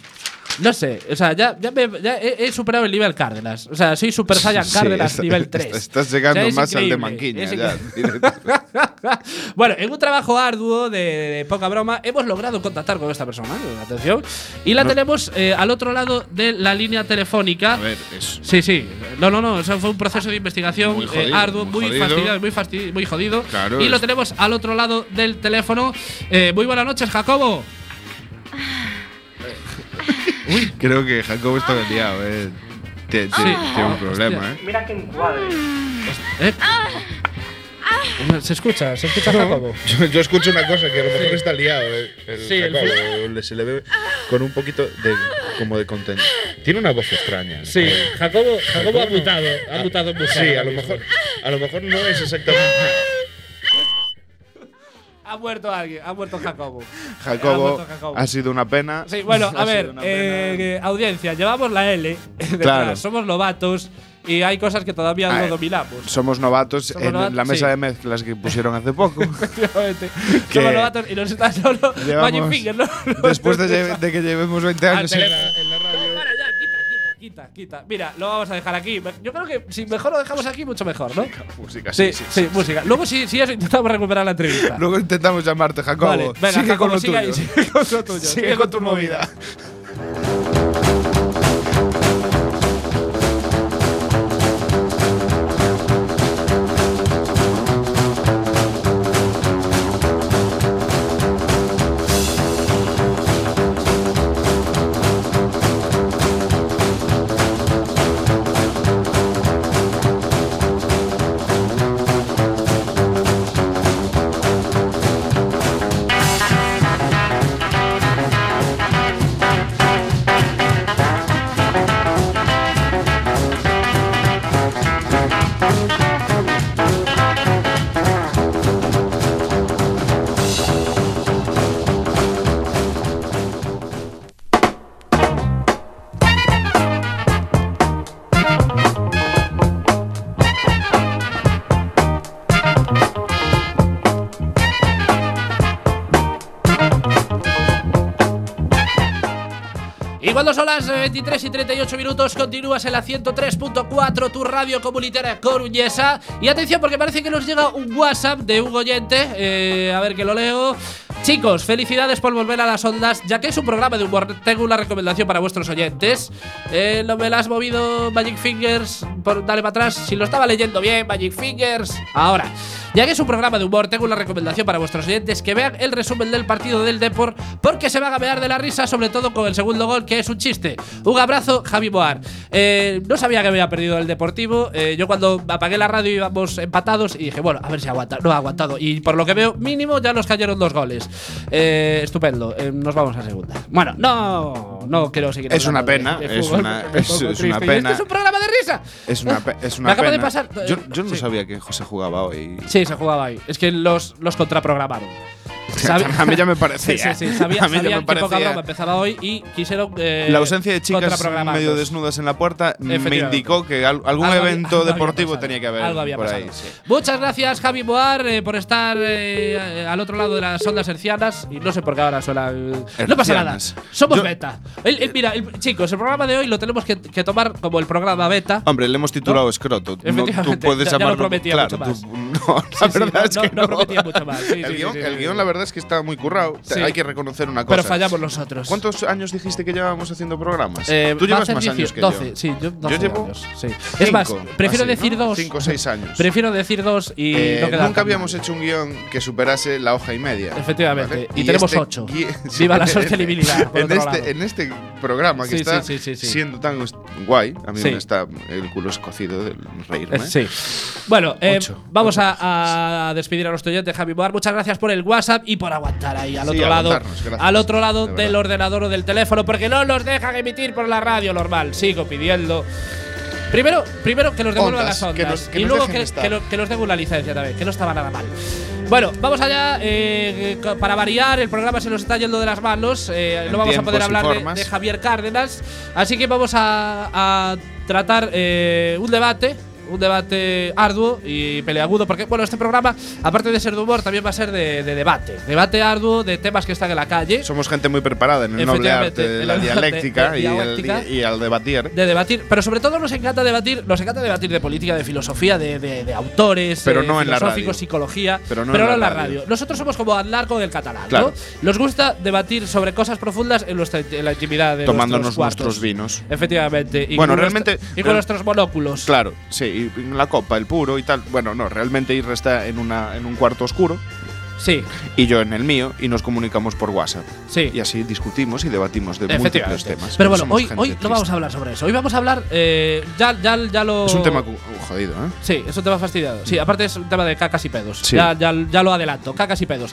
No sé, o sea, ya, ya, me- ya he, he superado el nivel Cárdenas. O sea, soy Super Saiyan Sí, Cárdenas está- nivel está- 3. Estás llegando O sea, es más al de Manquiña. ya. bueno, en un trabajo arduo de, de poca broma, hemos logrado contactar con esta persona. Atención. Y la No. tenemos eh, al otro lado de la línea telefónica. A ver, es. Sí, sí. No, no, no. Eso fue un proceso de investigación Muy eh, arduo, muy muy, fastidiado, muy, fasti- muy jodido. Claro, y lo tenemos al otro lado del teléfono. Eh, muy buenas noches, Jacobo. Creo que Jacobo está liado, eh. Tiene, tiene- Sí. tiene un Ah, problema, hostia. eh. Mira que encuadre. ¿Eh? Se escucha, se escucha Jacobo. Yo, yo escucho una cosa que a lo mejor está liado, eh. El Sí, el Jacobo, le- se le ve con un poquito de como de contenido. Tiene una voz extraña. Sí, Jacobo, Jacobo ha Jacobo. mutado, ha mutado mucho. Sí, a lo mejor, a lo mejor no es exactamente. Ha muerto alguien, ha muerto Jacobo. Ha Jacobo, muerto Jacobo. ha sido una pena. Sí, bueno, Ha a ver, eh, eh, audiencia, llevamos la L Claro. somos novatos y hay cosas que todavía Ah, no eh, dominamos. Somos novatos Somos en novatos, la mesa sí. de mezclas que pusieron hace poco. Efectivamente. que Somos novatos y nos está solo Magic Finger, ¿no? Después de, de que llevemos 20 Al años en teléfono. la, en la radio. Para ya, quita, quita, quita. Mira, lo vamos a dejar aquí. Yo creo que si mejor lo dejamos aquí, mucho mejor, ¿no? Música, Sí, sí, música. Luego sí, sí, eso intentamos recuperar la entrevista. Luego intentamos llamarte, Jacobo. Vale, venga, sigue Jacobo, con lo sigue tuyo. sigue con lo tuyo. Sigue con tu movida. Cuando son las eh, 23 y 38 minutos, continúas en la 103.4, tu radio comunitaria coruñesa. Y atención, porque parece que nos llega un WhatsApp de un oyente. eh, a ver que lo leo. Chicos, felicidades por volver a las ondas, ya que es un programa de humor. Tengo una recomendación para vuestros oyentes. Eh, no me la has movido, Magic Fingers. Por, dale para atrás. Si lo estaba leyendo bien, Magic Fingers. Ahora. Ya que es un programa de humor, tengo una recomendación para vuestros oyentes que vean el resumen del partido del Deport porque se van a mear de la risa, sobre todo con el segundo gol, que es un chiste. Un abrazo, Javi Boar. Eh, no sabía que había perdido el Deportivo. Eh, yo cuando apagué la radio íbamos empatados y dije, bueno, a ver si aguanta. No ha aguantado. Y por lo que veo, mínimo ya nos cayeron dos goles. Eh, estupendo. Eh, nos vamos a segunda. Bueno, no. No, no quiero seguir Es una de- pena, de es fútbol una- es- es Y pena. Esto es un programa de risa. Es una, pe- es una Me acaba pena. de pasar- Yo, yo no sí. sabía que José jugaba hoy. Sí, se jugaba ahí. Es que los, los contraprogramaron. A mí ya me parecía. sí, sí. Sabía, a mí ya sabían me que poca parecía. broma empezaba hoy y quisieron. eh, La ausencia de chicas medio desnudas en la puerta me indicó que al- algún Algo evento algo deportivo pasado. tenía que haber Algo había por pasado. ahí. sí. Muchas gracias, Javi Boar, eh, por estar eh, al otro lado de las ondas hercianas. Y no sé por qué ahora suena. No pasa nada. Somos Yo- beta. El- el- mira, el- chicos, el programa de hoy lo tenemos que, que tomar como el programa beta. Hombre, le hemos titulado escroto. No, tú puedes ya- ya lo llamarlo. prometía claro, mucho tú- no, la Sí, sí, verdad no- es que no- no prometía mucho más. El guion, la verdad es que está muy currado. Sí. Hay que reconocer una cosa. Pero fallamos nosotros. ¿Cuántos años dijiste que llevábamos haciendo programas? Eh, Tú llevas más 10 años que 12, yo. sí, yo 12 llevo años, sí. es más, prefiero así, decir ¿no? dos. Cinco o seis años. Prefiero decir dos y Eh, no nunca habíamos hecho un guion que superase la hoja y media. Efectivamente. ¿vale? Y tenemos este ocho. Viva la en- sostenibilidad, En, este, en este programa que está siendo tan guay, a mí me está el culo escocido del reírme. Eh, Sí. Bueno, eh, Ocho. vamos a, a despedir a nuestro oyente Javi Boar. Muchas gracias por el WhatsApp y por aguantar ahí al Sí, otro lado, gracias, al otro lado de del ordenador o del teléfono, porque no nos dejan emitir por la radio normal. Sigo pidiendo. Primero, primero que nos devuelvan Ondas, las que ondas nos- que y nos luego que, lo- que nos den una licencia también, que no estaba nada mal. Bueno, vamos allá. eh, para variar, el programa se nos está yendo de las manos. eh, no vamos a poder hablar de, Javier Cárdenas. Así que vamos a, a tratar eh, un debate. Un debate arduo y peleagudo, porque bueno, este programa, aparte de ser de humor, también va a ser de, de debate. Debate arduo de temas que están en la calle. Somos gente muy preparada en el noble arte de en la dialéctica, y, el- dialéctica. y al debatir. de debatir, pero sobre todo nos encanta debatir, nos encanta debatir de política, de filosofía, de, de- de autores, Pero eh, no en la radio. psicología, Pero no en la radio. radio. Nosotros somos como hablar con el catalán, Claro. ¿no? Nos gusta debatir sobre cosas profundas en, nuestra, en la intimidad de Tomándonos nuestros vinos. Efectivamente. Y Bueno, con realmente- nuestra- y con nuestros monóculos. Claro, sí, y la copa, el puro y tal. Bueno, no, realmente Irra está en, una, en un cuarto oscuro Sí, y yo en el mío y nos comunicamos por WhatsApp. sí. Y así discutimos y debatimos de múltiples temas. Pero bueno, hoy, hoy no vamos a hablar sobre eso. Hoy vamos a hablar. eh, ya, ya, ya lo. Es un tema uh, jodido, ¿eh? Sí, es un tema fastidiado. Sí, aparte es un tema de cacas y pedos. Sí. Ya, ya, ya lo adelanto, cacas y pedos.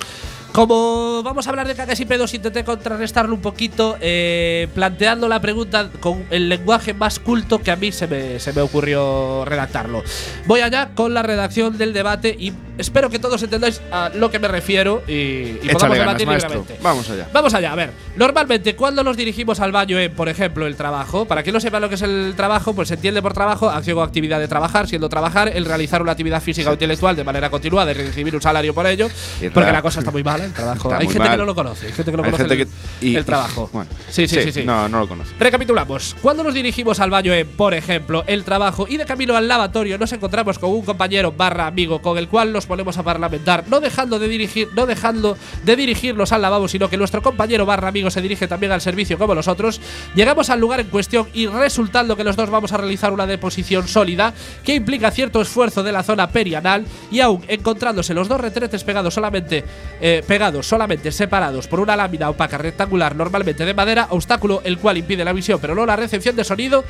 Como vamos a hablar de cacas y pedos, intenté contrarrestarlo un poquito eh, planteando la pregunta con el lenguaje más culto que a mí se me, se me ocurrió redactarlo. Voy allá con la redacción del debate y espero que todos entendáis a lo que me refiero y, podamos ganas, debatir libremente. Vamos allá. Vamos allá, a ver. Normalmente, cuando nos dirigimos al baño en, por ejemplo, el trabajo, para quien no sepa lo que es el trabajo, pues se entiende por trabajo acción o actividad de trabajar, siendo trabajar el realizar una actividad física o intelectual de manera continuada y recibir un salario por ello, Y porque la cosa está muy mala, el trabajo. Está Hay muy gente que no lo conoce, hay gente que no Hay conoce gente el, que- y- el trabajo. Bueno, sí, sí, sí, sí. No, no lo conoce. Recapitulamos. Cuando nos dirigimos al baño en, por ejemplo, el trabajo y de camino al lavatorio nos encontramos con un compañero barra amigo con el cual nos ponemos a parlamentar, no dejando de dirigir, no dejando de dirigirnos al lavabo, sino que nuestro compañero barra amigo se dirige también al servicio como nosotros. Llegamos al lugar en cuestión y resultando que los dos vamos a realizar una deposición sólida que implica cierto esfuerzo de la zona perianal y aún encontrándose los dos retretes pegados solamente eh, pegados solamente separados por una lámina opaca rectangular normalmente de madera, obstáculo el cual impide la visión pero no la recepción de sonido.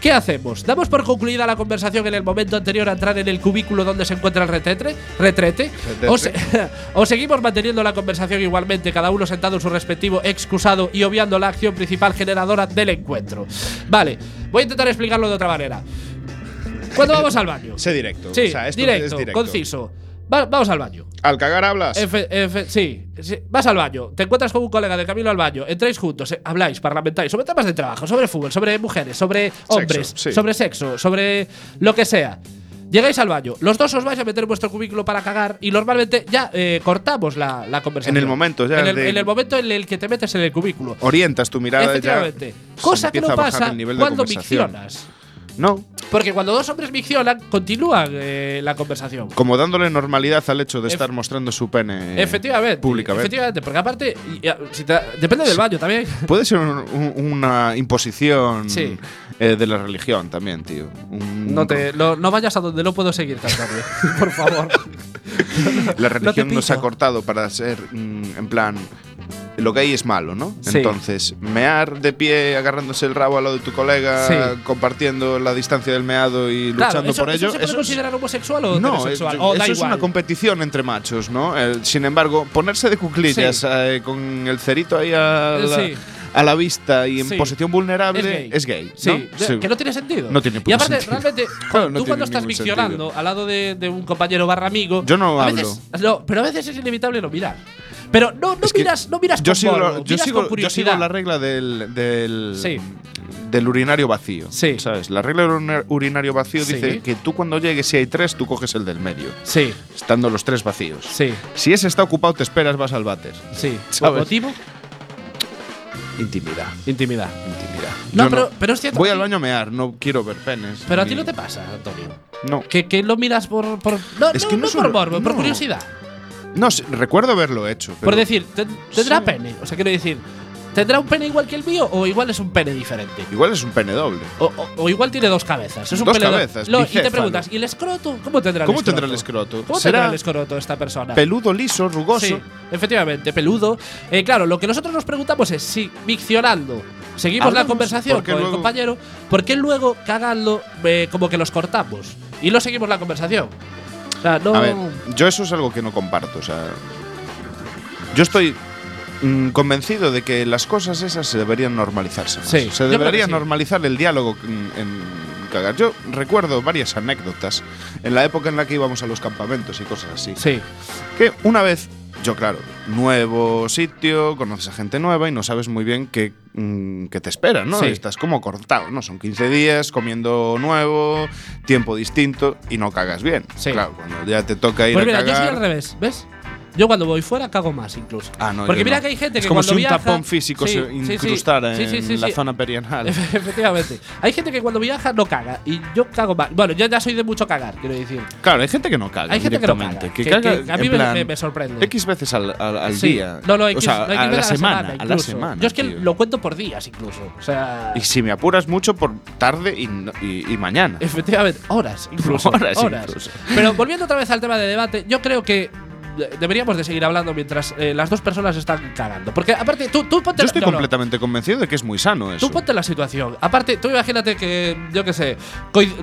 ¿Qué hacemos? ¿Damos por concluida la conversación en el momento anterior a entrar en el cubículo donde se encuentra el retrete? ¿Retrete? ¿O, se- o seguimos manteniendo la conversación igualmente, cada uno sentado en su respectivo excusado y obviando la acción principal generadora del encuentro? Vale, voy a intentar explicarlo de otra manera. ¿Cuándo vamos al baño? Sé directo. Sí, o sea, esto directo, es directo. conciso. Va- vamos al baño. Al cagar hablas. Efe- efe- sí, sí, vas al baño, te encuentras con un colega de camino al baño, entráis juntos, eh, habláis, parlamentáis sobre temas de trabajo, sobre fútbol, sobre mujeres, sobre hombres, sí. sobre sexo, sobre lo que sea. Llegáis al baño, los dos os vais a meter en vuestro cubículo para cagar y normalmente ya eh, cortamos la, la conversación. En el momento ya En el, en el momento en el que te metes en el cubículo. Orientas tu mirada ya. Efectivamente. se Cosa que no pasa cuando miccionas. No, Porque cuando dos hombres miccionan, continúan eh, la conversación. como dándole normalidad al hecho de estar mostrando su pene Efectivamente. públicamente. Efectivamente, porque aparte, si te- depende del baño también. Puede ser un- un- una imposición Sí. eh, de la religión también, tío. Un- No, te, no, no vayas a donde no puedo seguir cantando. por favor. La religión te nos ha cortado para ser, mm, en plan, lo gay es malo, ¿no? Sí. Entonces, mear de pie agarrándose el rabo a lo de tu colega, Sí. compartiendo la distancia del meado y luchando Claro, ¿eso, por eso ello. se puede eso es- considerar homosexual o no, eso es igual. una competición entre machos, ¿no? Eh, sin embargo, ponerse de cuclillas Sí. eh, con el cerito ahí a Eh, la, sí. a la vista y en Sí. posición vulnerable Es gay. es gay. Sí, ¿no? de- Sí. que no tiene sentido. No tiene Y aparte, sentido. realmente, Claro, no tú cuando estás miccionando al lado de, de un compañero barra amigo. Yo no a hablo. veces- no, pero a veces es inevitable no mirar. Pero no, no miras, no miras yo con sigo, morbo, yo, miras sigo, con yo sigo la regla del, del, Sí. del urinario vacío. Sí. ¿Sabes? La regla del urina- urinario vacío Sí. dice que tú cuando llegues, si hay tres, tú coges el del medio, Sí, estando los tres vacíos. sí, Si ese está ocupado, te esperas, vas al váter. sí. ¿Sabes? ¿Motivo? Intimidad. Intimidad. Intimidad. No, Yo pero- pero es cierto Voy al baño a mear, no quiero ver penes. Pero a ti no te pasa, Antonio. No. Que, que lo miras por. por no, Es no, que no no solo- por morbo, por curiosidad. No, sé, recuerdo haberlo hecho. Por pero- decir, ¿ten- ¿tendrá Sí. pene? O sea, quiero decir, ¿tendrá un pene igual que el mío o igual es un pene diferente? Igual es un pene doble. O, o- o igual tiene dos cabezas. Es un Dos pene do- cabezas, Lo- y te bicéfalo. preguntas, ¿y el escroto? ¿Cómo tendrá ¿Cómo el escroto? tendrá el escroto? ¿Cómo ¿Será tendrá el escroto esta persona? Peludo, liso, rugoso. Sí, efectivamente, peludo. Eh, claro, lo que nosotros nos preguntamos es si miccionando seguimos la Hablamos, conversación porque con el luego- compañero, ¿por qué luego cagando eh, como que los cortamos y no seguimos la conversación? Sea, no. A ver, yo eso es algo que no comparto. O sea, yo estoy mm, convencido de que las cosas esas se deberían normalizarse más. Sí, se debería sí. normalizar el diálogo en, en cagar. Yo recuerdo varias anécdotas en la época en la que íbamos a los campamentos y cosas así. Sí, Que una vez, yo claro, nuevo sitio, conoces a gente nueva y no sabes muy bien qué, mm, qué te espera, ¿no? Sí. Estás como cortado, ¿no? Son 15 días comiendo nuevo, tiempo distinto y no cagas bien. Sí. Claro, cuando ya te toca ir Pues a mira, yo soy al revés, ¿ves? Yo cuando voy fuera cago más incluso. Ah, no, Porque mira no. que hay gente es que como cuando si un viaja tapón físico Sí, se incrustara Sí, sí, en la zona perianal. Efectivamente. Hay gente que cuando viaja no caga y yo cago más. Bueno, yo ya soy de mucho cagar, quiero decir. Claro, hay gente que no caga Hay gente que no caga, Que, que- caga que a mí me- sorprende. X veces al, al- día. No, no, hay o que, sea, no que a, la semana, a la semana. Yo es que tío. lo cuento por días incluso. O sea. Y si me apuras mucho por tarde y, y- y mañana. Efectivamente, horas incluso. Horas incluso. Pero volviendo otra vez al tema de debate, yo creo que deberíamos de seguir hablando mientras eh, las dos personas están cagando. Porque aparte, tú, tú ponte Yo estoy no. completamente convencido de que es muy sano eso. Tú ponte la situación. Aparte, tú imagínate que, yo qué sé,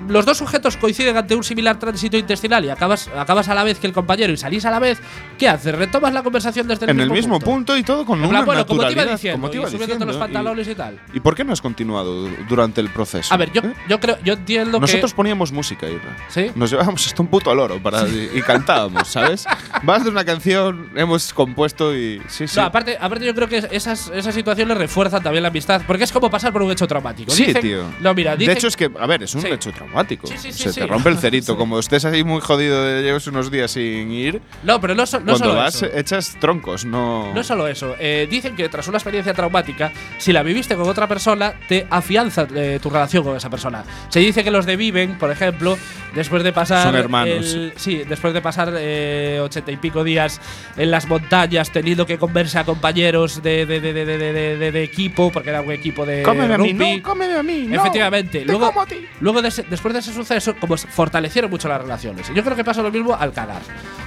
los dos sujetos coinciden ante un similar tránsito intestinal y acabas, acabas a la vez que el compañero y salís a la vez. ¿Qué haces? ¿Retomas la conversación desde el en mismo el mismo punto? punto, y todo con En una plan, bueno, como te iba diciendo, te y iba los pantalones y, tal. ¿Y por qué no has continuado durante el proceso? A ver, yo, ¿Eh? yo creo, yo entiendo Nosotros que. poníamos música, Irra. ¿Sí? Nos llevábamos hasta un puto loro para, y, y cantábamos, ¿sabes? Vas de una canción, hemos compuesto y. Sí, sí. No, aparte, aparte yo creo que esas, esas situaciones refuerzan también la amistad, porque es como pasar por un hecho traumático. Sí, Dicen- tío. No, mira, de dicen- hecho, es que, a ver, es un Sí. hecho traumático. Sí, sí, sí, Se te rompe el cerito. Como estés ahí muy jodido de llevas unos días sin ir, No, pero no, so- no cuando solo vas, eso. echas troncos, no. No solo eso. Eh, dicen que tras una experiencia traumática, si la viviste con otra persona, te afianza eh, tu relación con esa persona. Se dice que los de Viven, por ejemplo, después de pasar. Son hermanos. el- sí, después de pasar eh, ochenta y pico días en las montañas, teniendo que converse a compañeros de, de, de, de, de, de- de- de equipo, porque era un equipo de. Cómeme a mí, rugby. no, cómeme a mí. no. Efectivamente. Te luego, como a ti. luego de ese- después de ese suceso, como fortalecieron mucho las relaciones. Y Yo creo que pasa lo mismo al cagar.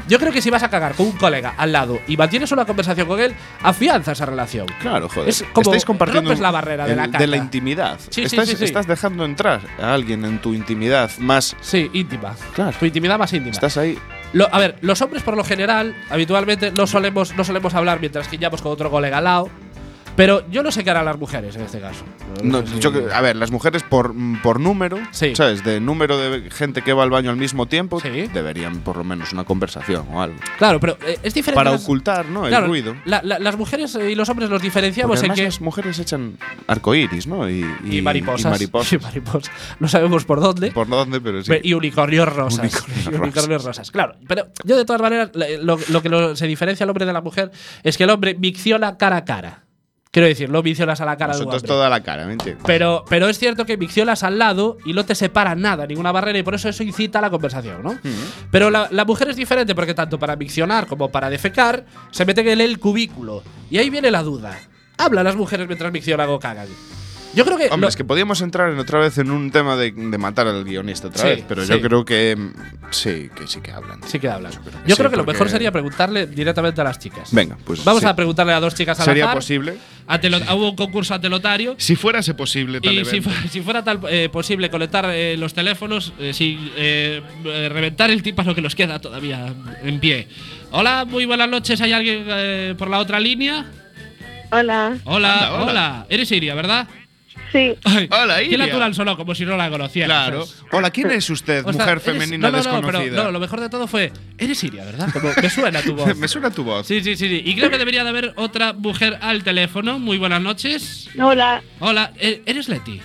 Yo creo que si vas a cagar con un colega al lado y mantienes una conversación con él, afianza esa relación. Claro, joder. Es como Estáis compartiendo rompes la barrera de el- la de la intimidad. Sí, sí, estás, sí, sí. estás dejando entrar a alguien en tu intimidad más. Sí, íntima. Claro. Tu intimidad más íntima. Estás ahí. Lo- a ver, los hombres por lo general, habitualmente no solemos, no solemos hablar mientras guiñamos con otro colega lado. Pero yo no sé qué harán las mujeres en este caso. No, sé si- yo que- a ver, las mujeres por, por número, Sí. ¿sabes? De número de gente que va al baño al mismo tiempo, Sí. deberían por lo menos una conversación o algo. Claro, pero eh, es diferente. Para las- ocultar, ¿no? Claro, el ruido. la- la- las mujeres y los hombres los diferenciamos en que. las mujeres echan arcoíris, ¿no? Y, Y, mariposas. y mariposas. Y mariposas. No sabemos por dónde. Por dónde, pero sí. Y unicornios rosas. Unicornios rosas. Claro. Pero yo, de todas maneras, lo, lo que lo- se diferencia al hombre de la mujer es que el hombre micciona cara a cara. Quiero decir, no miccionas a la cara Nosotros toda la cara, ¿me entiendes? Pero, pero es cierto que miccionas al lado y no te separa nada, ninguna barrera, y por eso eso incita a la conversación, ¿no? Pero la, la mujer es diferente porque tanto para miccionar como para defecar se meten en el cubículo. Y ahí viene la duda. ¿Hablan las mujeres mientras miccionan o cagan? Yo creo que. Hombre, lo- es que podíamos entrar en otra vez en un tema de, de matar al guionista otra Sí, vez, pero sí. yo creo que mm, sí, que sí que hablan. Sí que hablan. Yo creo que Yo sí, creo que lo mejor sería preguntarle directamente a las chicas. Venga, pues Vamos sí. a preguntarle a dos chicas al ¿Sería azar. posible? Ante lo- hubo un concurso ante Lotario. Si fuese posible tal Y si, evento. fu- si fuera tal eh, posible conectar eh, los teléfonos eh, sin eh, reventar el tímpano que nos queda todavía en pie. Hola, muy buenas noches. ¿Hay alguien eh, por la otra línea? Hola. Hola, Anda, hola, hola. Eres Iria, ¿verdad? Sí. Ay, Hola, Qué Iria. natural sonó, como si no la conociera. Claro. Hola, ¿quién es usted, mujer femenina no, no, no, pero no, lo mejor de todo fue. Eres Siria, ¿verdad? Como me suena tu voz. Me suena tu voz. Sí, sí, sí, sí. Y creo que debería de haber otra mujer al teléfono. Muy buenas noches. Hola. Hola, ¿e- ¿eres Leti?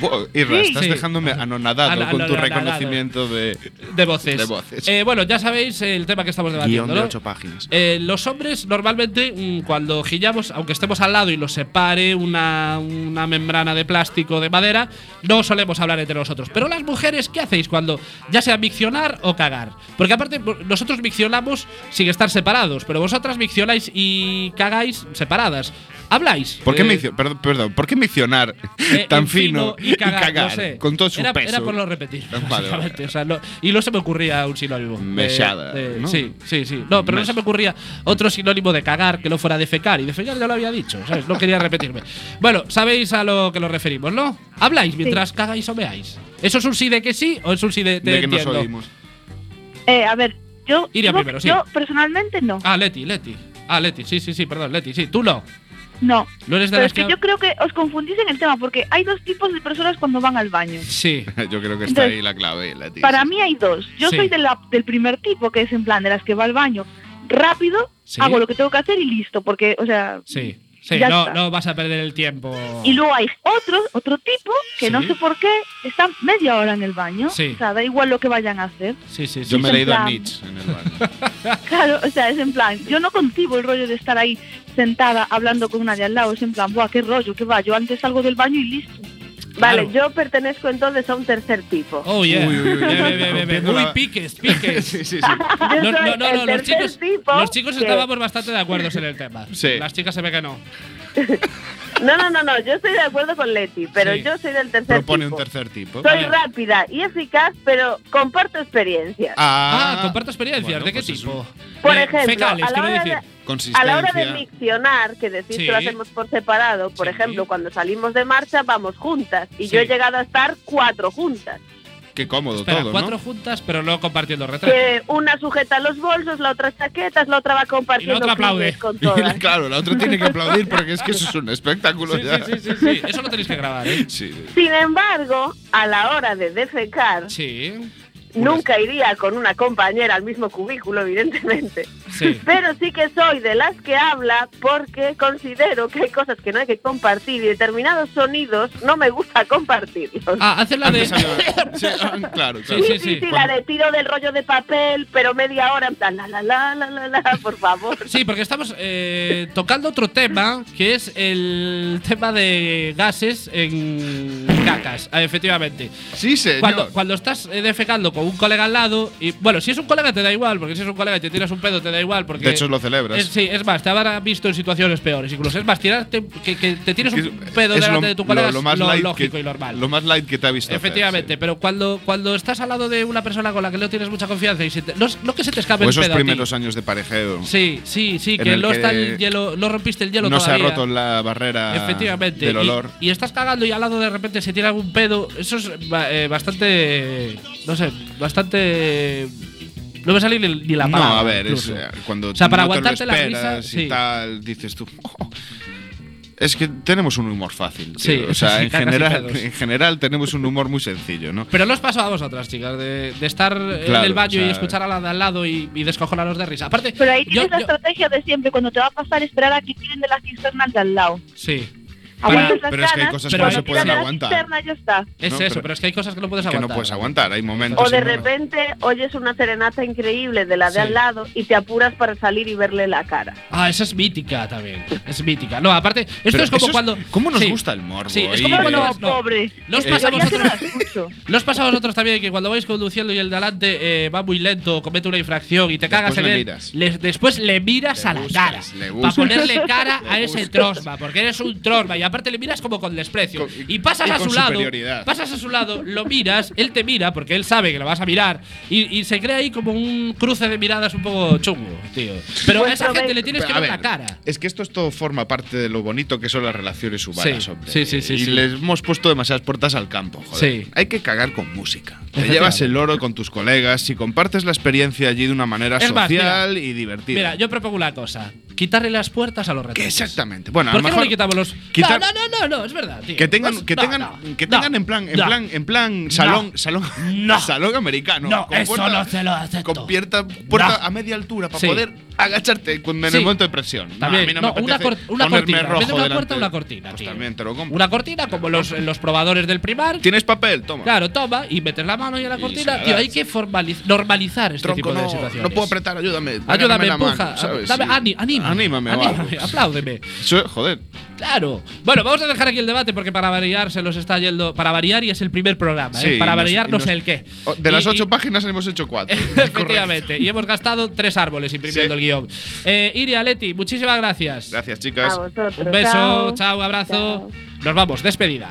Buah, Irra, Sí. estás Sí. dejándome anonadado Ana- con tu reconocimiento de De voces. De voces. Eh, bueno, ya sabéis el tema que estamos debatiendo. guion de ¿no? ocho páginas. Eh, los hombres normalmente mm, cuando gillamos, aunque estemos al lado y los separe una, una membrana de plástico o de madera, no solemos hablar entre nosotros. Pero las mujeres, ¿qué hacéis cuando ya sea miccionar o cagar? Porque aparte nosotros miccionamos sin estar separados, pero vosotras miccionáis y cagáis separadas. ¿Habláis? ¿Por qué, Eh, perdón, perdón, ¿por qué misionar eh, tan fino y cagar, no sé. con todo su era, peso? Era por no repetir. Vale, básicamente, vale. o sea, no- y no se me ocurría un sinónimo. de- Mechada, de- ¿no? Sí, sí, sí. No, pero no se me ocurría otro sinónimo de cagar que no fuera de fecar. Y de fecar ya lo había dicho, ¿sabes? No quería repetirme. Bueno, sabéis a lo que nos referimos, ¿no? Habláis mientras cagáis o meáis. ¿Eso es un sí de que sí o es un sí de te de que nos entiendo? oímos. Eh, a ver, yo. Sí. yo personalmente no. Ah, Leti, Leti. Ah, Leti, sí, sí, sí, perdón, Leti, sí. Tú no. No. No eres de Pero es que que. yo creo que os confundís en el tema porque hay dos tipos de personas cuando van al baño. Sí. Yo creo que está Entonces, ahí la clave, la tía. Para mí hay dos. Yo Sí. soy de la- del primer tipo, que es en plan de las que va al baño rápido, Sí. hago lo que tengo que hacer y listo. Porque, o sea. Sí. Sí, Ya no, no vas a perder el tiempo. Y luego hay otro, otro tipo que no sé por qué están media hora en el baño. Sí. O sea, da igual lo que vayan a hacer. Sí, sí, sí. Yo me he leído a plan- Nietzsche en el baño. Claro, o sea, es en plan, yo no concibo el rollo de estar ahí sentada hablando con una de al lado. Es en plan, buah, qué rollo, qué va. Yo antes salgo del baño y listo. Claro. Vale, yo pertenezco entonces a un tercer tipo. Oh, yeah. Uy, uy, uy, Bien, bien, bien, bien, bien. rompiendo Uy, piques, piques. sí, sí, sí. Yo No, soy no, no, el no, los chicos, tipo los chicos que- estábamos bastante de acuerdo en el tema. Sí. Las chicas se ve que no. No, no, no, no, yo estoy de acuerdo con Leti, pero Sí. yo soy del tercer Propone un tipo. tercer tipo. Soy Vale. rápida y eficaz, pero comparto experiencias. Ah, comparto experiencias. bueno, ¿De qué pues es tipo? Por ejemplo, fecales, a la hora decir. de-. A la hora de miccionar, que decís Sí. que lo hacemos por separado, por Sí. ejemplo, cuando salimos de marcha vamos juntas y Sí. yo he llegado a estar cuatro juntas. Qué cómodo Espera, todo, cuatro ¿no? juntas, pero no compartiendo retrato. Que una sujeta los bolsos, la otra chaquetas, la otra va compartiendo otra aplaude. con todas. claro, la otra tiene que aplaudir porque es que eso es un espectáculo Sí, ya. sí, sí, sí, sí. Eso lo tenéis que grabar, ¿eh? Sí. Sin embargo, a la hora de defecar, Sí, nunca iría con una compañera al mismo cubículo, evidentemente. sí. Pero sí que soy de las que habla porque considero que hay cosas que no hay que compartir y determinados sonidos no me gusta compartirlos. Ah, hacer la de. Sí, ah, claro, Sí, claro. sí, Sí, sí. sí, sí, la de tiro del rollo de papel, pero media hora en plan, la, la, la, la, la, la, por favor. Sí, porque estamos eh, tocando otro tema, que es el tema de gases en cacas, ah, efectivamente. Sí, señor. Cuando, cuando estás eh, defecando con un colega al lado, y bueno, si es un colega te da igual, porque si es un colega y te tiras un pedo te da igual, porque. De hecho, lo celebras. Es- sí, es más, te habrá visto en situaciones peores. Incluso es más, tirarte, que, que te tires un pedo delante lo- de tu colega lo, lo más es lo lógico que, y normal. Lo más light que te ha visto. hacer, Efectivamente, sí. pero cuando, cuando estás al lado de una persona con la que no tienes mucha confianza y se te- no, que se te escape O el esos pedo a ti. primeros años de parejeo. Sí, sí, sí, que el no que está el hielo, no rompiste el hielo no todavía. se ha roto la barrera Efectivamente. del y- olor. Y, estás cagando y al lado de repente se tira algún pedo. Eso es eh, bastante. No sé, bastante. No me sale ni, ni la no, palabra. a ver, es, eh, cuando O sea, para no te lo aguantarte la risa, y sí. tal, dices tú. "Oh". Es que tenemos un humor fácil. Sí, o sea, sí, en, general, en general tenemos un humor muy sencillo, ¿no? Pero no os pasó a vosotras, chicas, de, de estar en el baño o sea- y escuchar a la de al lado y, y descojonaros de risa. Aparte, Pero ahí yo- tienes la yo- estrategia de siempre, cuando te va a pasar, esperar a que tiren de las cisternas de al lado. sí. Las pero es que hay ganas, cosas que no se pueden aguantar. cisterna ya está. Es No, eso, pero- pero, es que hay cosas que no puedes Que aguantar. no puedes aguantar. Hay momentos. O de en los- repente oyes una serenata increíble de la de Sí. al lado y te apuras para salir y verle la cara. Ah, esa es mítica también. Es mítica. No, aparte, esto Pero es como cuando. ¿Cómo nos Sí. gusta el morbo? Sí, es como No, cuando no, no. pobre. ¿Nos Eh, pasa a vosotros? ¿No también que cuando vais conduciendo y el de adelante eh, va muy lento, comete una infracción y te cagas en le él? miras. le- después le miras Le a la buscas, cara. le Para ponerle cara a Le ese trosma, porque eres un trosma. Y aparte le miras como con desprecio. Con- y pasas y a su lado. Pasas a su lado, lo miras, él te mira, porque él sabe que lo vas a mirar. Y, y se crea ahí como un cruce de miradas un poco chungo, tío. Pero a esa gente le tienes que A ver ver, la cara. Es que esto es todo forma parte de lo bonito que son las relaciones humanas, Sí, hombre. sí, sí, sí, Y sí. les hemos puesto demasiadas puertas al campo, joder. Sí. Hay que cagar con música. Te llevas el oro con tus colegas y compartes la experiencia allí de una manera Es más, social y divertida. Mira, yo propongo una cosa: quitarle las puertas a los retratos. exactamente. Bueno, a ¿Por lo qué no mejor le quitamos los.? quitar- No, no, no, no, no, es verdad, tío. que tengan, que no, tengan, no, que tengan en plan, en plan, en plan salón, salón, No. salón americano. No, con eso no se lo acepto. Con puerta, puerta a media altura para Sí. poder agacharte cuando en Sí. el momento de presión. No, También, a mí no, no, me una, cor- una cortina. En rojo vez de una delante. puerta, una cortina, Pues tío. también te lo compro. Una cortina como los, los probadores del primar. ¿Tienes papel? Toma. Claro, toma y metes la mano ahí en la Y cortina. Tío, hay que normalizar este Tronco, tipo de no, situaciones. no puedo apretar, ayúdame. Ayúdame, empuja. dame- Sí. ani- anímame. Anímame apláudeme. Joder. Claro. Bueno, vamos a dejar aquí el debate porque para variar se nos está yendo. Para variar y es el primer programa. ¿eh? Sí, Para y nos- variar y no sé el qué. De las Y- ocho y- páginas hemos hecho cuatro. Efectivamente. Y hemos gastado tres árboles imprimiendo el guion. Eh, Iria, Leti, muchísimas gracias. Gracias, chicas. A vosotros. Un beso, chao, Chao. abrazo. Chao. Nos vamos, despedida.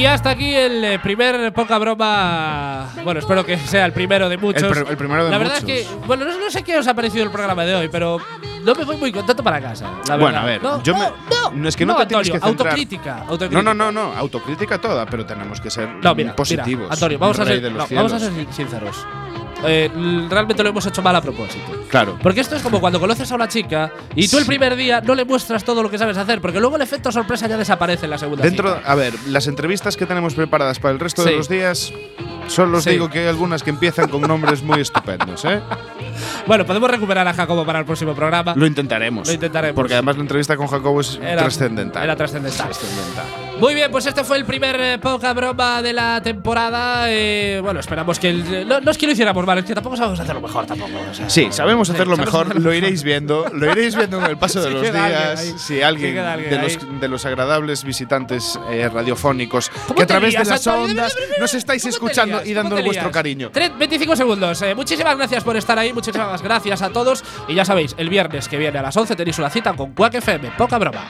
Y hasta aquí el eh, primer poca broma. Bueno, espero que sea el primero de muchos. El pr- el primero de La verdad muchos. es que, bueno, no, no sé qué os ha parecido el programa de hoy, pero no me voy muy contento para casa. la Bueno, a ver, no, yo no, me- no, no, es que no te tienes Antonio, que centrar. Autocrítica, autocrítica. No, no, no, no, autocrítica toda, pero tenemos que ser No, mira, positivos. mira, Antonio, vamos a, ser, vamos a ser sinceros. Eh, realmente lo hemos hecho mal a propósito. Claro. Porque esto es como cuando conoces a una chica y tú el primer día no le muestras todo lo que sabes hacer, porque luego el efecto sorpresa ya desaparece en la segunda Dentro, cita. a ver, las entrevistas que tenemos preparadas para el resto Sí. de los días, solo os Sí. digo que hay algunas que empiezan con nombres muy estupendos, ¿eh? Bueno, podemos recuperar a Jacobo para el próximo programa. Lo intentaremos. Lo intentaremos. Porque además la entrevista con Jacobo es trascendental. Era trascendental. Trascendental. Muy bien, pues este fue el primer eh, poca broma de la temporada. eh, bueno, esperamos que. el- no, no es que lo hiciéramos mal, es que tampoco sabemos hacerlo mejor tampoco. o sea, Sí, sabemos sí, hacerlo sabemos mejor, hacerlo lo iréis viendo, lo iréis viendo en el paso de los alguien días. Si alguien alguien de los, de los agradables visitantes eh, radiofónicos ¿Cómo que a través lías, de las ondas nos estáis ¿Cómo te escuchando y ¿Cómo dando vuestro cariño. Tre- 25 segundos. eh, muchísimas gracias por estar ahí, muchísimas gracias a todos. Y ya sabéis, el viernes que viene a las 11 tenéis una cita con Quack FM. Poca broma.